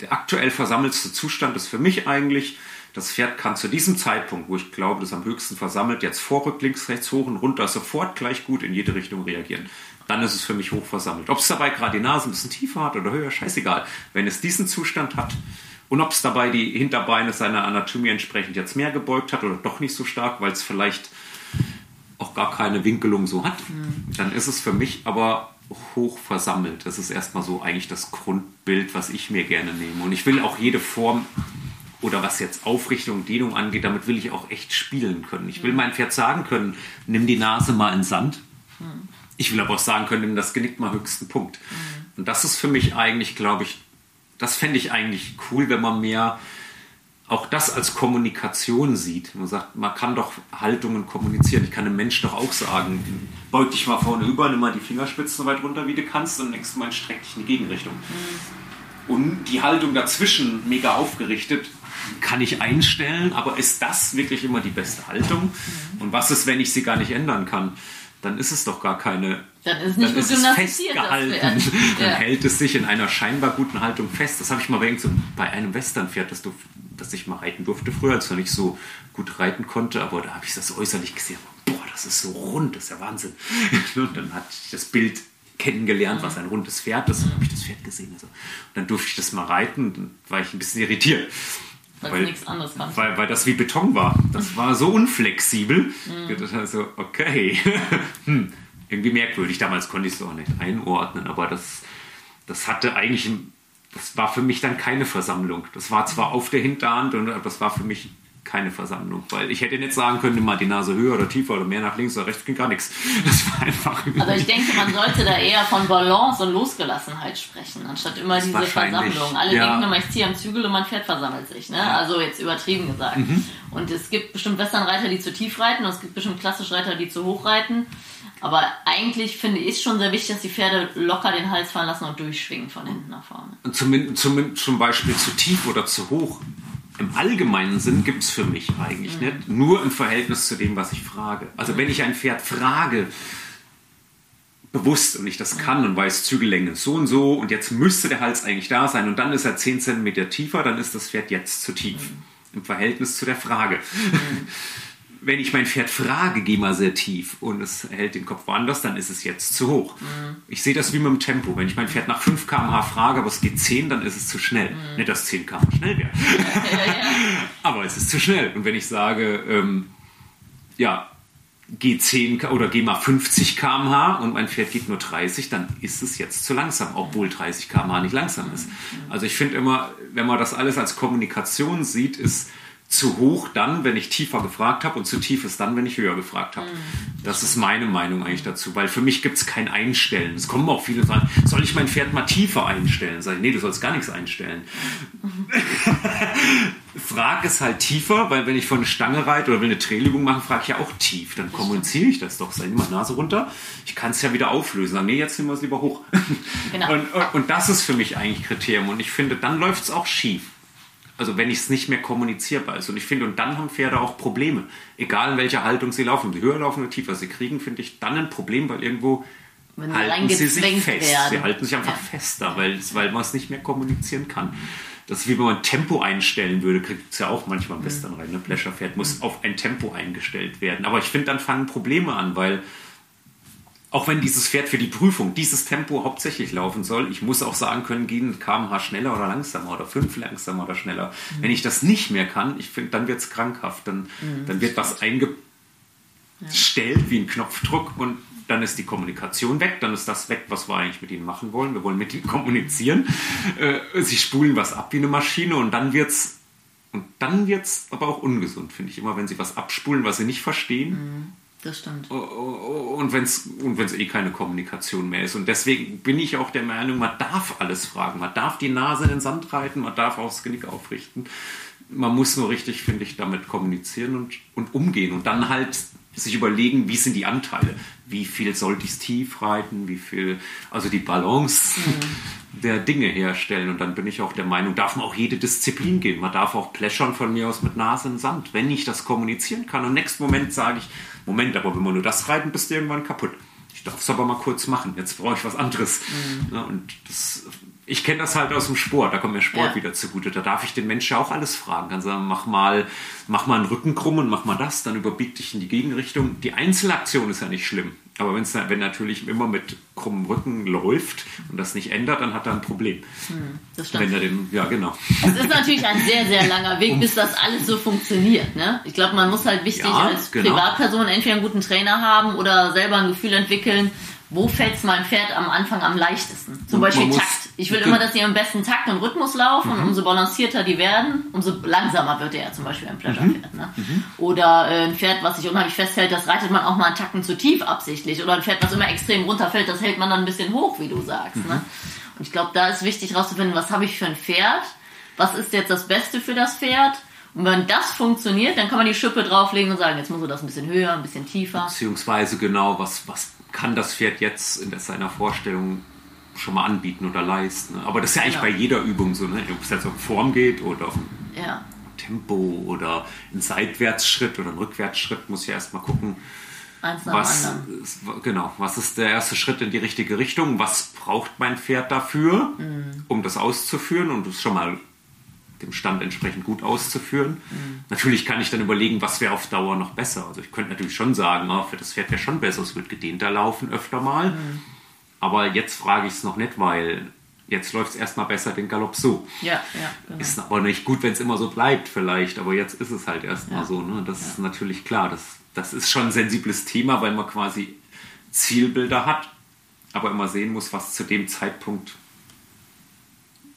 der aktuell versammelste Zustand ist für mich eigentlich, das Pferd kann zu diesem Zeitpunkt, wo ich glaube, das am höchsten versammelt, jetzt vorrück, links, rechts, hoch und runter sofort gleich gut in jede Richtung reagieren. Dann ist es für mich hoch versammelt. Ob es dabei gerade die Nase ein bisschen tiefer hat oder höher, scheißegal. Wenn es diesen Zustand hat und ob es dabei die Hinterbeine seiner Anatomie entsprechend jetzt mehr gebeugt hat oder doch nicht so stark, weil es vielleicht auch gar keine Winkelung so hat, dann ist es für mich aber hoch versammelt. Das ist erstmal so eigentlich das Grundbild, was ich mir gerne nehme. Und ich will auch jede Form oder was jetzt Aufrichtung, Dehnung angeht, damit will ich auch echt spielen können. Ich will mein Pferd sagen können, nimm die Nase mal in Sand. Ich will aber auch sagen können, nimm das Genick mal höchsten Punkt. Und das ist für mich eigentlich, glaube ich, das fände ich eigentlich cool, wenn man mehr auch das als Kommunikation sieht. Man sagt, man kann doch Haltungen kommunizieren. Ich kann einem Mensch doch auch sagen, beug dich mal vorne über, nimm mal die Fingerspitzen so weit runter, wie du kannst und nächstes Mal streck dich in die Gegenrichtung. Und die Haltung dazwischen, mega aufgerichtet, kann ich einstellen, aber ist das wirklich immer die beste Haltung? Und was ist, wenn ich sie gar nicht ändern kann? Dann ist es doch gar keine. Dann ist es nicht dann ist es festgehalten. Dann Ja. hält es sich in einer scheinbar guten Haltung fest. Das habe ich mal bei, so- bei einem Westernpferd, das, das ich mal reiten durfte früher, als ich nicht so gut reiten konnte, aber da habe ich das äußerlich gesehen. Boah, das ist so rund, das ist ja Wahnsinn. Und dann hatte ich das Bild kennengelernt, was ein rundes Pferd ist, und habe ich das Pferd gesehen. Also. Und dann durfte ich das mal reiten dann war ich ein bisschen irritiert. Weil nichts anderes. Weil, weil das wie Beton war. Das war so unflexibel. Ich dachte also, okay. hm, irgendwie merkwürdig. Damals konnte ich es auch nicht einordnen, aber das, das hatte eigentlich, das war für mich dann keine Versammlung. Das war zwar auf der Hinterhand, und aber das war für mich keine Versammlung, weil ich hätte nicht sagen können, mal die Nase höher oder tiefer oder mehr nach links oder rechts, ging gar nichts. Das war einfach. Also ich denke, man sollte da eher von Balance und Losgelassenheit sprechen, anstatt immer diese Versammlung. Alle ja. denken immer, ich ziehe am Zügel und mein Pferd versammelt sich. Ne? Also jetzt übertrieben gesagt. Mhm. Und es gibt bestimmt Westernreiter, die zu tief reiten und es gibt bestimmt klassische Reiter, die zu hoch reiten. Aber eigentlich finde ich es schon sehr wichtig, dass die Pferde locker den Hals fallen lassen und durchschwingen von hinten nach vorne. Zumindest, zumindest zum Beispiel zu tief oder zu hoch. Im allgemeinen Sinn gibt es für mich eigentlich nicht. Nur im Verhältnis zu dem, was ich frage. Also wenn ich ein Pferd frage, bewusst und ich das kann und weiß, Zügellänge so und so und jetzt müsste der Hals eigentlich da sein und dann ist er 10 cm tiefer, dann ist das Pferd jetzt zu tief. Im Verhältnis zu der Frage. Wenn ich mein Pferd frage, geh mal sehr tief und es hält den Kopf woanders, dann ist es jetzt zu hoch. Ich sehe das wie mit dem Tempo. Wenn ich mein Pferd nach 5 km/h frage, aber es geht 10, dann ist es zu schnell. Nicht, dass 10 km schnell wäre. aber es ist zu schnell. Und wenn ich sage, ähm, ja, geh 10 K- oder geh mal 50 km/h und mein Pferd geht nur 30, dann ist es jetzt zu langsam, obwohl 30 km/h nicht langsam ist. Also ich finde immer, wenn man das alles als Kommunikation sieht, ist zu hoch dann, wenn ich tiefer gefragt habe und zu tief ist dann, wenn ich höher gefragt habe. Das ist meine Meinung eigentlich dazu, weil für mich gibt es kein Einstellen. Es kommen auch viele und sagen, soll ich mein Pferd mal tiefer einstellen? Sag ich, nee, du sollst gar nichts einstellen. Frag es halt tiefer, weil wenn ich von eine Stange reite oder will eine Drehübung machen, frage ich ja auch tief. Dann kommuniziere ich das doch. Nimm mal Nase runter. Ich kann es ja wieder auflösen. Sag, nee, jetzt nehmen wir es lieber hoch. Genau. Und, und, und das ist für mich eigentlich Kriterium. Und ich finde, dann läuft es auch schief. Also wenn ich es nicht mehr kommunizierbar ist. Und ich finde, und dann haben Pferde auch Probleme. Egal in welcher Haltung sie laufen. Sie höher laufen oder tiefer sie kriegen, finde ich dann ein Problem, weil irgendwo Wenn halten sie sich fest. werden. Sie halten sich einfach Ja. fester, weil, weil man es nicht mehr kommunizieren kann. Das ist wie wenn man Tempo einstellen würde, kriegt es ja auch manchmal ein Western rein. Ne? Pleasure-Pferd muss auf ein Tempo eingestellt werden. Aber ich finde, dann fangen Probleme an, weil auch wenn dieses Pferd für die Prüfung dieses Tempo hauptsächlich laufen soll, ich muss auch sagen können, gehen kmh schneller oder langsamer oder fünf langsamer oder schneller. Mhm. Wenn ich das nicht mehr kann, ich finde, dann wird es krankhaft. Dann, mhm, dann wird was eingestellt ja. wie ein Knopfdruck und dann ist die Kommunikation weg, dann ist das weg, was wir eigentlich mit ihnen machen wollen. Wir wollen mit ihnen kommunizieren. Äh, sie spulen was ab wie eine Maschine und dann wird's und dann wird's aber auch ungesund, finde ich immer, wenn sie was abspulen, was sie nicht verstehen. Mhm, das stimmt. Und wenn es und wenn's eh keine Kommunikation mehr ist. Und deswegen bin ich auch der Meinung, man darf alles fragen. Man darf die Nase in den Sand reiten, man darf auch das Genick aufrichten. Man muss nur richtig, finde ich, damit kommunizieren und, und umgehen. Und dann halt sich überlegen, wie sind die Anteile, wie viel sollte ich tief reiten, wie viel, also die Balance mhm. der Dinge herstellen. Und dann bin ich auch der Meinung, darf man auch jede Disziplin gehen. Man darf auch pläschern von mir aus mit Nase in Sand, wenn ich das kommunizieren kann. Und im nächsten Moment sage ich, Moment, aber wenn wir nur das reiten, bist du irgendwann kaputt. Ich darf es aber mal kurz machen. Jetzt brauche ich was anderes. Mhm. Ja, und das ich kenne das halt aus dem Sport, da kommt mir Sport ja. wieder zugute. Da darf ich den Menschen auch alles fragen. Kann sagen, mach mal, mach mal einen Rücken krumm und mach mal das, dann überbieg dich in die Gegenrichtung. Die Einzelaktion ist ja nicht schlimm. Aber wenn's, wenn natürlich immer mit krummem Rücken läuft und das nicht ändert, dann hat er ein Problem. Hm, das stimmt. Wenn er den, ja, genau. Es ist natürlich ein sehr, sehr langer Weg, bis das alles so funktioniert. Ne? Ich glaube, man muss halt wichtig ja, als genau. Privatperson entweder einen guten Trainer haben oder selber ein Gefühl entwickeln, wo fällt es meinem Pferd am Anfang am leichtesten? Zum Beispiel Takt. Ich will immer, dass sie am besten Takt und Rhythmus laufen mhm. und umso balancierter die werden, umso langsamer wird er zum Beispiel ein Pleasure-Pferd. Ne? Mhm. Oder äh, ein Pferd, was sich unheimlich festhält, das reitet man auch mal einen Tacken zu tief absichtlich. Oder ein Pferd, was immer extrem runterfällt, das hält man dann ein bisschen hoch, wie du sagst. Mhm. Ne? Und ich glaube, da ist wichtig herauszufinden, was habe ich für ein Pferd? Was ist jetzt das Beste für das Pferd? Und wenn das funktioniert, dann kann man die Schippe drauflegen und sagen, jetzt muss er das ein bisschen höher, ein bisschen tiefer. Beziehungsweise genau, was, was kann das Pferd jetzt in seiner Vorstellung schon mal anbieten oder leisten. Aber das ist ja eigentlich genau. bei jeder Übung so, ne? ob es jetzt um Form geht oder um ja. Tempo oder ein Seitwärtsschritt oder ein Rückwärtsschritt, muss ich erstmal gucken. was, genau, was ist der erste Schritt in die richtige Richtung? Was braucht mein Pferd dafür, mhm. um das auszuführen und das schon mal dem Stand entsprechend gut auszuführen. Mhm. Natürlich kann ich dann überlegen, was wäre auf Dauer noch besser. Also ich könnte natürlich schon sagen, oh, für das Pferd wäre schon besser, es wird gedehnter laufen öfter mal. Mhm. Aber jetzt frage ich es noch nicht, weil jetzt läuft es erstmal besser den Galopp so. Ja, ja. Genau. Ist aber nicht gut, wenn es immer so bleibt vielleicht, aber jetzt ist es halt erstmal ja. so. Ne? Das ja. ist natürlich klar. Das, das ist schon ein sensibles Thema, weil man quasi Zielbilder hat, aber immer sehen muss, was zu dem Zeitpunkt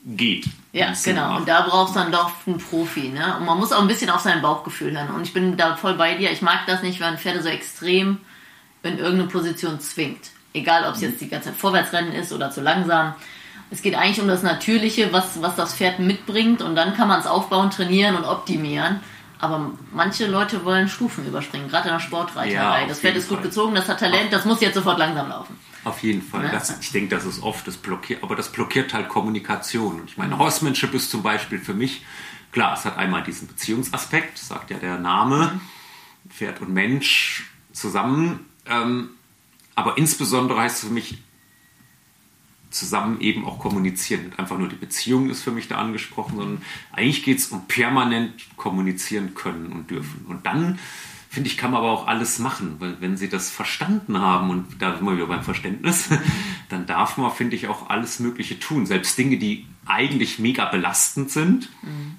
geht. Ja, genau. Und da brauchst du dann doch einen Profi. Ne? Und man muss auch ein bisschen auf sein Bauchgefühl hören. Und ich bin da voll bei dir. Ich mag das nicht, wenn Pferde so extrem in irgendeine Position zwingt. Egal, ob es jetzt die ganze Zeit Vorwärtsrennen ist oder zu langsam. Es geht eigentlich um das Natürliche, was, was das Pferd mitbringt. Und dann kann man es aufbauen, trainieren und optimieren. Aber manche Leute wollen Stufen überspringen, gerade in der Sportreiterei. Ja, das Pferd ist gut Fall. gezogen, das hat Talent, das muss jetzt sofort langsam laufen. Auf jeden Fall. Ja. Das, ich denke, das ist oft das blockiert, aber das blockiert halt Kommunikation. Und ich meine, Horsemanship ist zum Beispiel für mich, klar, es hat einmal diesen Beziehungsaspekt, sagt ja der Name, mhm. Pferd und Mensch zusammen. Ähm, aber insbesondere heißt es für mich, zusammen eben auch kommunizieren. Nicht einfach nur die Beziehung ist für mich da angesprochen, sondern eigentlich geht es um permanent kommunizieren können und dürfen. Und dann finde ich, kann man aber auch alles machen, weil wenn sie das verstanden haben und da sind wir wieder beim Verständnis, dann darf man, finde ich, auch alles Mögliche tun. Selbst Dinge, die eigentlich mega belastend sind, mhm.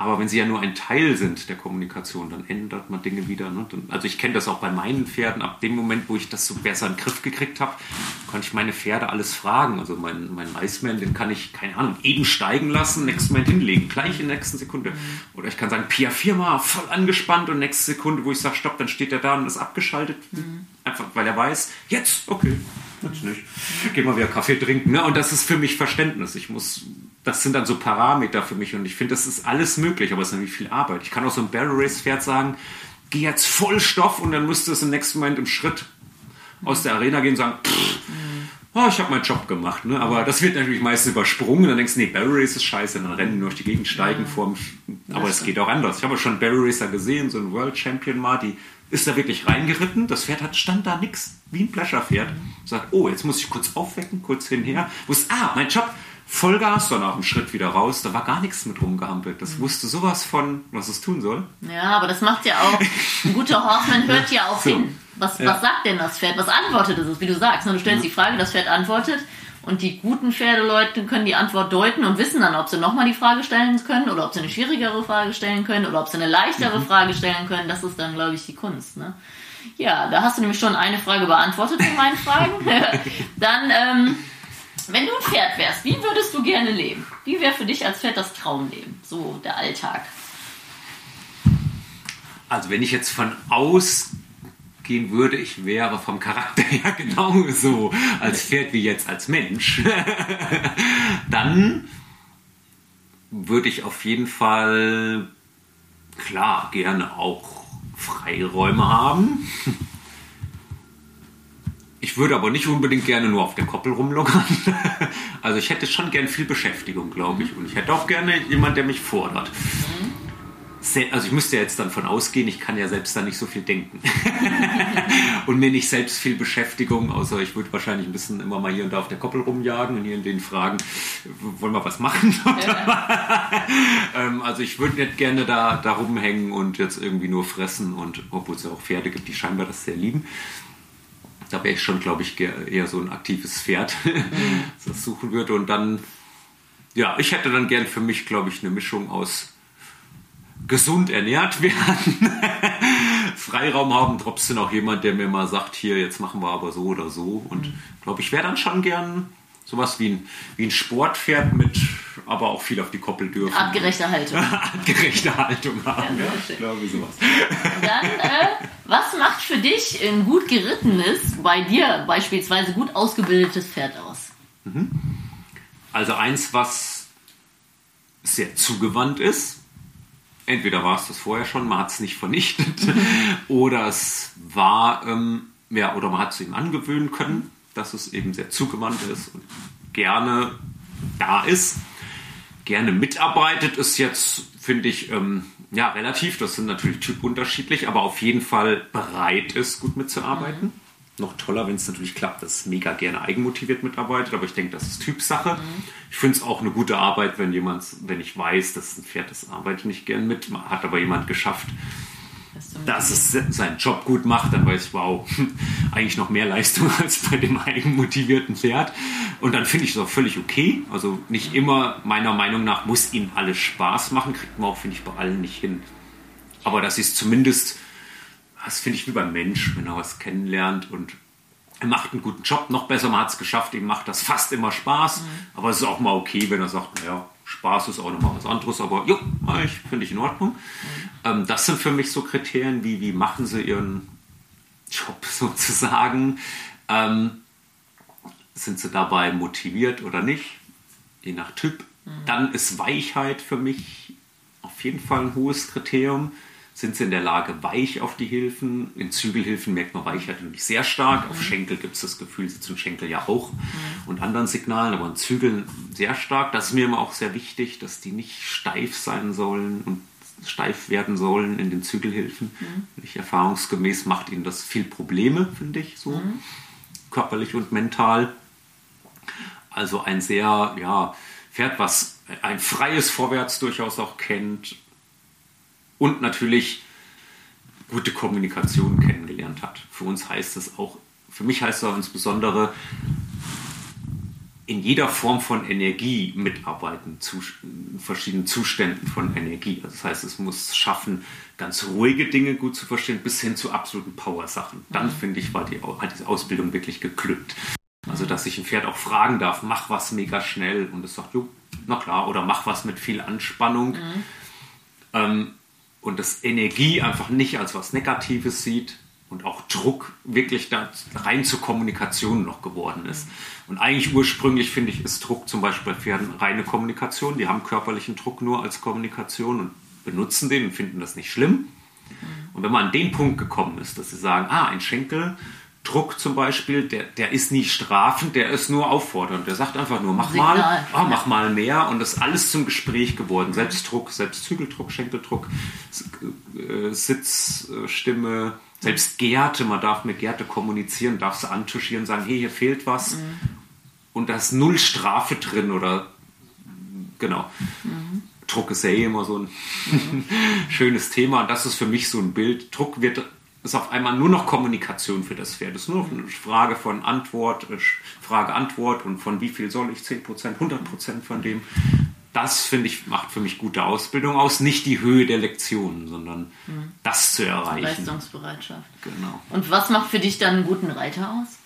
Aber wenn sie ja nur ein Teil sind der Kommunikation, dann ändert man Dinge wieder. Ne? Also ich kenne das auch bei meinen Pferden. Ab dem Moment, wo ich das so besser in den Griff gekriegt habe, kann ich meine Pferde alles fragen. Also mein, mein Iceman, den kann ich, keine Ahnung, eben steigen lassen, nächsten Moment hinlegen, gleich in der nächsten Sekunde. Oder ich kann sagen, Pia Firma, voll angespannt und nächste Sekunde, wo ich sage, stopp, dann steht er da und ist abgeschaltet. Mhm. Einfach, weil er weiß, jetzt, okay, jetzt nicht. Geh mal wieder Kaffee trinken. Ne? Und das ist für mich Verständnis. Ich muss das sind dann so Parameter für mich und ich finde, das ist alles möglich, aber es ist natürlich viel Arbeit. Ich kann auch so ein Barrel Race Pferd sagen, geh jetzt voll Stoff und dann müsste es im nächsten Moment im Schritt aus der Arena gehen und sagen, pff, oh, ich habe meinen Job gemacht. Ne? Aber das wird natürlich meistens übersprungen. Dann denkst du, nee, Barrel Race ist scheiße. Dann rennen die durch die Gegend, steigen vor mich. Aber es geht auch anders. Ich habe schon Barrel Racer gesehen, so ein World Champion mal, die ist da wirklich reingeritten. Das Pferd hat, stand da nix, wie ein Pleasure-Pferd. Sagt, oh, jetzt muss ich kurz aufwecken, kurz hinher. Wusste, ah, mein Job, Vollgas, dann auch einen Schritt wieder raus. Da war gar nichts mit rumgehampelt. Das wusste sowas von, was es tun soll. Ja, aber das macht ja auch, ein guter Horseman hört ja auch So. hin. Was, Ja. was sagt denn das Pferd? Was antwortet es? Wie du sagst, ne? du stellst die Frage, das Pferd antwortet und die guten Pferdeleute können die Antwort deuten und wissen dann, ob sie nochmal die Frage stellen können oder ob sie eine schwierigere Frage stellen können oder ob sie eine leichtere Frage stellen können. Das ist dann, glaube ich, die Kunst. Ne? Ja, da hast du nämlich schon eine Frage beantwortet von meinen Fragen. dann, ähm, wenn du ein Pferd wärst, wie würdest du gerne leben? Wie wäre für dich als Pferd das Traumleben? So der Alltag. Also wenn ich jetzt von ausgehen würde, ich wäre vom Charakter her genauso als Pferd wie jetzt als Mensch, dann würde ich auf jeden Fall klar gerne auch Freiräume haben. Ich würde aber nicht unbedingt gerne nur auf der Koppel rumlockern. Also ich hätte schon gern viel Beschäftigung, glaube ich. Und ich hätte auch gerne jemand, der mich fordert. Also ich müsste jetzt dann von ausgehen, ich kann ja selbst da nicht so viel denken. und mir nicht selbst viel Beschäftigung, außer ich würde wahrscheinlich ein bisschen immer mal hier und da auf der Koppel rumjagen und hier in den fragen, wollen wir was machen? ähm, also ich würde nicht gerne da, da rumhängen und jetzt irgendwie nur fressen und obwohl es ja auch Pferde gibt, die scheinbar das sehr lieben. Da wäre ich schon, glaube ich, eher so ein aktives Pferd, das suchen würde. Und dann, ja, ich hätte dann gern für mich, glaube ich, eine Mischung aus gesund ernährt werden, Freiraum haben, trotzdem auch jemand, der mir mal sagt, hier, jetzt machen wir aber so oder so. Und glaube ich, wäre dann schon gern sowas wie ein, wie ein Sportpferd mit, aber auch viel auf die Koppel dürfen. Artgerechte Haltung. Artgerechte Haltung haben. Ja, Ja, ich glaube sowas. Dann, äh, was macht für dich ein gut gerittenes, bei dir beispielsweise gut ausgebildetes Pferd aus? Also eins, was sehr zugewandt ist. Entweder war es das vorher schon, man hat es nicht vernichtet, oder es war, ähm, ja, oder man hat es ihm angewöhnen können, dass es eben sehr zugewandt ist und gerne da ist, gerne mitarbeitet, ist jetzt, finde ich, ähm, ja, relativ, das sind natürlich typunterschiedlich, aber auf jeden Fall bereit ist, gut mitzuarbeiten. Noch toller, wenn es natürlich klappt, dass es mega gerne eigenmotiviert mitarbeitet, aber ich denke, das ist Typsache. Ich finde es auch eine gute Arbeit, wenn jemand, wenn ich weiß, dass ein Pferd das arbeitet nicht gern mit, hat aber jemand geschafft, Dass du dass es seinen Job gut macht, dann weiß ich, wow, eigentlich noch mehr Leistung als bei dem eigenmotivierten Pferd. Und dann finde ich es auch völlig okay. Also nicht immer, meiner Meinung nach, muss ihnen alles Spaß machen, kriegt man auch, finde ich, bei allen nicht hin. Aber das ist zumindest, das finde ich wie beim Mensch, wenn er was kennenlernt und er macht einen guten Job, noch besser, man hat es geschafft, ihm macht das fast immer Spaß. Aber es ist auch mal okay, wenn er sagt, naja, Spaß ist auch nochmal was anderes, aber jo, ich finde ich in Ordnung. Ähm, das sind für mich so Kriterien, wie, wie machen sie ihren Job sozusagen. Ähm, sind sie dabei motiviert oder nicht, je nach Typ. Dann ist Weichheit für mich auf jeden Fall ein hohes Kriterium. Sind sie in der Lage, weich auf die Hilfen? In Zügelhilfen merkt man Weichheit nämlich sehr stark. Auf Schenkel gibt es das Gefühl, sitzen Schenkel ja auch und anderen Signalen, aber in Zügeln sehr stark. Das ist mir immer auch sehr wichtig, dass die nicht steif sein sollen und steif werden sollen in den Zügelhilfen. Ich erfahrungsgemäß macht ihnen das viel Probleme, finde ich, so körperlich und mental. Also ein sehr, ja, Pferd, was ein freies Vorwärts durchaus auch kennt und natürlich gute Kommunikation kennengelernt hat. Für uns heißt es auch, für mich heißt es auch insbesondere in jeder Form von Energie mitarbeiten, zu, in verschiedenen Zuständen von Energie. Also das heißt, es muss schaffen, ganz ruhige Dinge gut zu verstehen, bis hin zu absoluten Power-Sachen. Dann, finde ich, war die, hat diese Ausbildung wirklich geglückt. Also, dass ich ein Pferd auch fragen darf, mach was mega schnell und es sagt, jo, na klar, oder mach was mit viel Anspannung. Ähm, und das Energie einfach nicht als was Negatives sieht und auch Druck wirklich da rein zur Kommunikation noch geworden ist. Und eigentlich ursprünglich finde ich, ist Druck zum Beispiel bei Pferden reine Kommunikation. Die haben körperlichen Druck nur als Kommunikation und benutzen den und finden das nicht schlimm. Und wenn man an den Punkt gekommen ist, dass sie sagen, ah, ein Schenkeldruck zum Beispiel, der, der ist nie strafend, der ist nur auffordernd. Der sagt einfach nur, mach Signal. mal, ah, mach mal mehr und das ist alles zum Gespräch geworden. Selbst Druck, selbst Zügeldruck, Schenkeldruck, S- äh, äh, selbst Gärte, man darf mit Gärte kommunizieren, darf sie antuschieren, sagen, hey, hier fehlt was. Und da ist null Strafe drin oder genau. Mhm. Druck ist ja eh immer so ein mhm. schönes Thema. Und das ist für mich so ein Bild. Druck wird ist auf einmal nur noch Kommunikation für das Pferd. Es ist nur noch eine Frage von Antwort, äh, Frage, Antwort und von wie viel soll ich, 10%, 100% von dem. Das, finde ich, macht für mich gute Ausbildung aus. Nicht die Höhe der Lektionen, sondern mhm. das zu erreichen. Leistungsbereitschaft. Genau. Und was macht für dich dann einen guten Reiter aus?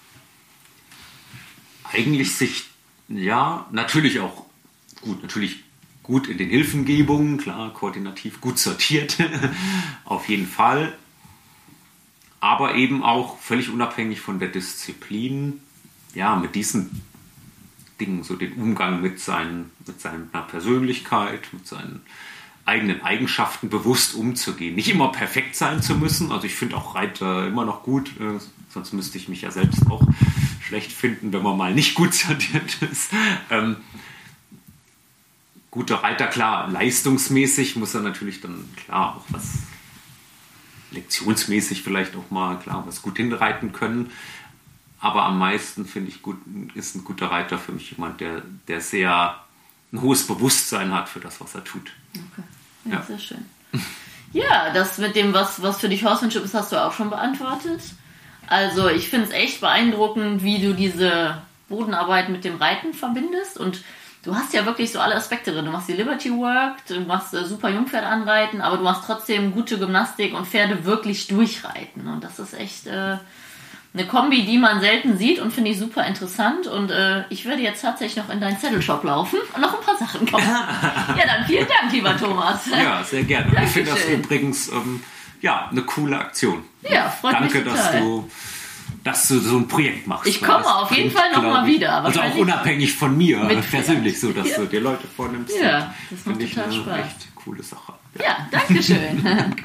Eigentlich sich, ja, natürlich auch gut, natürlich gut in den Hilfengebungen, klar, koordinativ gut sortiert, auf jeden Fall aber eben auch völlig unabhängig von der Disziplin, ja, mit diesen Dingen, so den Umgang mit, seinen, mit seiner Persönlichkeit, mit seinen eigenen Eigenschaften bewusst umzugehen. Nicht immer perfekt sein zu müssen. Also ich finde auch Reiter immer noch gut, äh, sonst müsste ich mich ja selbst auch schlecht finden, wenn man mal nicht gut sortiert ist. Ähm, guter Reiter, klar, leistungsmäßig muss er natürlich dann klar auch was lektionsmäßig vielleicht auch mal klar was gut hinreiten können. Aber am meisten finde ich gut, ist ein guter Reiter für mich jemand, der, der sehr ein hohes Bewusstsein hat für das, was er tut. Okay. Ja, ja. sehr schön. Ja, das mit dem, was, was für dich Horsemanship ist, hast du auch schon beantwortet. Also ich finde es echt beeindruckend, wie du diese Bodenarbeit mit dem Reiten verbindest und du hast ja wirklich so alle Aspekte drin. Du machst die Liberty Work, du machst äh, super Jungpferd anreiten, aber du machst trotzdem gute Gymnastik und Pferde wirklich durchreiten. Und das ist echt äh, eine Kombi, die man selten sieht und finde ich super interessant. Und äh, ich werde jetzt tatsächlich noch in deinen Zettelshop laufen und noch ein paar Sachen kaufen. ja, dann vielen Dank, lieber Thomas. Ja, sehr gerne. Dankeschön. Ich finde das übrigens ähm, ja, eine coole Aktion. Ja, freut Danke, mich total. dass du dass du so ein Projekt machst. Ich komme auf jeden Fall nochmal wieder. Also auch unabhängig von mir persönlich, so dass ja. du dir Leute vornimmst. Ja, das macht total ich Spaß. Echt coole Sache. Ja, ja danke schön.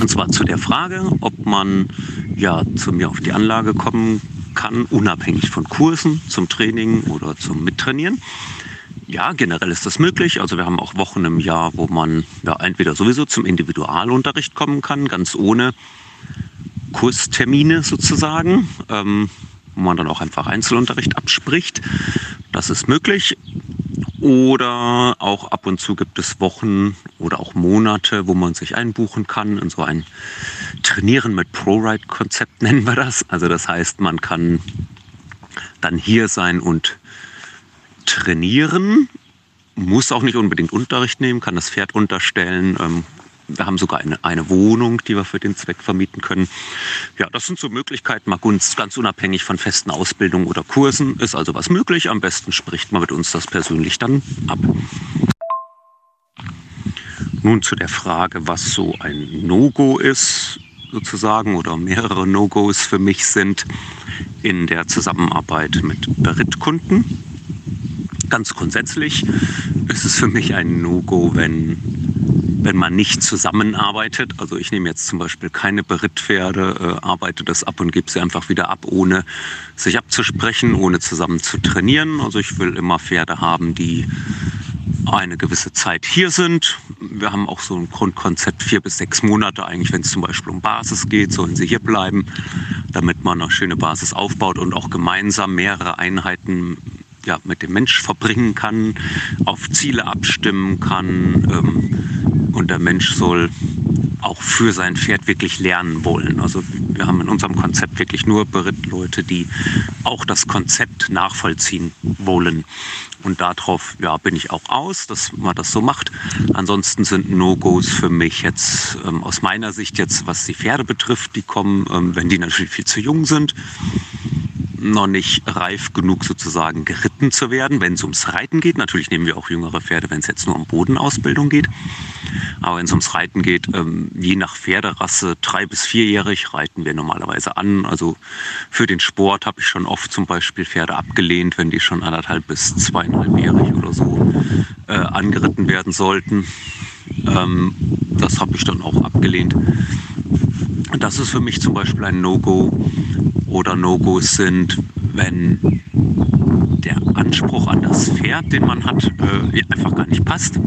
Und zwar zu der Frage, ob man ja zu mir auf die Anlage kommen kann, unabhängig von Kursen, zum Training oder zum Mittrainieren. Ja, generell ist das möglich. Also wir haben auch Wochen im Jahr, wo man ja entweder sowieso zum Individualunterricht kommen kann, ganz ohne Kurstermine sozusagen, ähm, wo man dann auch einfach Einzelunterricht abspricht. Das ist möglich. Oder auch ab und zu gibt es Wochen oder auch Monate, wo man sich einbuchen kann in so ein Trainieren mit ProRide-Konzept nennen wir das. Also das heißt, man kann dann hier sein und trainieren, muss auch nicht unbedingt Unterricht nehmen, kann das Pferd unterstellen, ähm, wir haben sogar eine, eine Wohnung, die wir für den Zweck vermieten können. Ja, das sind so Möglichkeiten, mal ganz, ganz unabhängig von festen Ausbildungen oder Kursen. Ist also was möglich. Am besten spricht man mit uns das persönlich dann ab. Nun zu der Frage, was so ein No-Go ist, sozusagen, oder mehrere No-Gos für mich sind in der Zusammenarbeit mit Berittkunden. Ganz grundsätzlich ist es für mich ein No-Go, wenn wenn man nicht zusammenarbeitet. Also ich nehme jetzt zum Beispiel keine Berittpferde, äh, arbeite das ab und gebe sie einfach wieder ab, ohne sich abzusprechen, ohne zusammen zu trainieren. Also ich will immer Pferde haben, die eine gewisse Zeit hier sind. Wir haben auch so ein Grundkonzept, vier bis sechs Monate eigentlich, wenn es zum Beispiel um Basis geht, sollen sie hier bleiben, damit man eine schöne Basis aufbaut und auch gemeinsam mehrere Einheiten ja, mit dem Mensch verbringen kann, auf Ziele abstimmen kann. Ähm, und der Mensch soll auch für sein Pferd wirklich lernen wollen. Also wir haben in unserem Konzept wirklich nur Berittleute, die auch das Konzept nachvollziehen wollen. Und darauf ja, bin ich auch aus, dass man das so macht. Ansonsten sind No-Gos für mich jetzt ähm, aus meiner Sicht jetzt, was die Pferde betrifft, die kommen, ähm, wenn die natürlich viel zu jung sind noch nicht reif genug sozusagen geritten zu werden, wenn es ums Reiten geht. Natürlich nehmen wir auch jüngere Pferde, wenn es jetzt nur um Bodenausbildung geht. Aber wenn es ums Reiten geht, ähm, je nach Pferderasse, drei bis vierjährig reiten wir normalerweise an. Also für den Sport habe ich schon oft zum Beispiel Pferde abgelehnt, wenn die schon anderthalb bis zweieinhalbjährig oder so äh, angeritten werden sollten. Ähm, das habe ich dann auch abgelehnt. Das ist für mich zum Beispiel ein No-Go oder No-Gos sind, wenn der Anspruch an das Pferd, den man hat, äh, einfach gar nicht passt.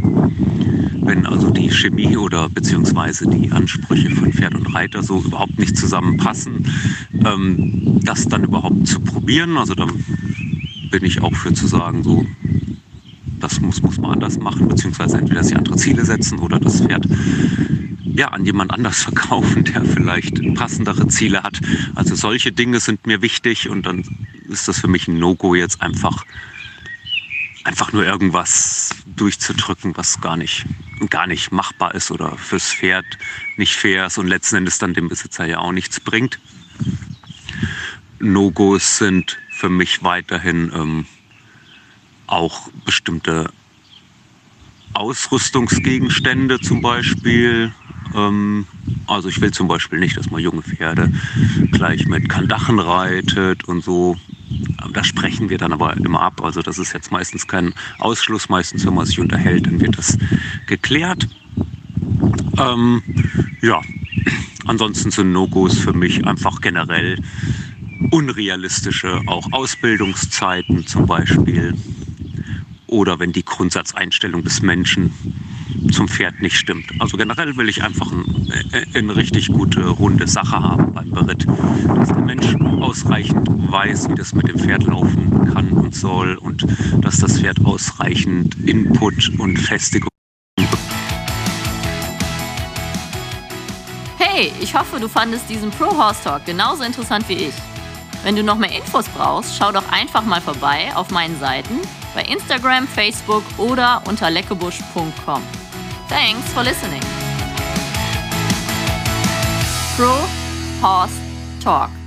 Wenn also die Chemie oder beziehungsweise die Ansprüche von Pferd und Reiter so überhaupt nicht zusammenpassen, ähm, das dann überhaupt zu probieren. Also da bin ich auch für zu sagen, so das muss, muss man anders machen, beziehungsweise entweder sich andere Ziele setzen oder das Pferd ja, an jemand anders verkaufen, der vielleicht passendere Ziele hat. Also solche Dinge sind mir wichtig und dann ist das für mich ein No-Go jetzt einfach einfach nur irgendwas durchzudrücken, was gar nicht, gar nicht machbar ist oder fürs Pferd nicht fair ist und letzten Endes dann dem Besitzer ja auch nichts bringt. No-Gos sind für mich weiterhin ähm, auch bestimmte Ausrüstungsgegenstände zum Beispiel. Ähm, also ich will zum Beispiel nicht, dass man junge Pferde gleich mit Kandachen reitet und so. Da sprechen wir dann aber immer ab. Also das ist jetzt meistens kein Ausschluss. Meistens, wenn man sich unterhält, dann wird das geklärt. Ähm, ja, ansonsten sind No-Gos für mich einfach generell unrealistische, auch Ausbildungszeiten zum Beispiel. Oder wenn die Grundsatzeinstellung des Menschen zum Pferd nicht stimmt. Also generell will ich einfach ein, äh, eine richtig gute, runde Sache haben beim Beritt. Dass der Mensch ausreichend weiß, wie das mit dem Pferd laufen kann und soll und dass das Pferd ausreichend Input und Festigung Hey, ich hoffe, du fandest diesen Pro Horse Talk genauso interessant wie ich. Wenn du noch mehr Infos brauchst, schau doch einfach mal vorbei auf meinen Seiten bei Instagram, Facebook oder unter leckebusch.com. Thanks for listening. Pro Horse Talk.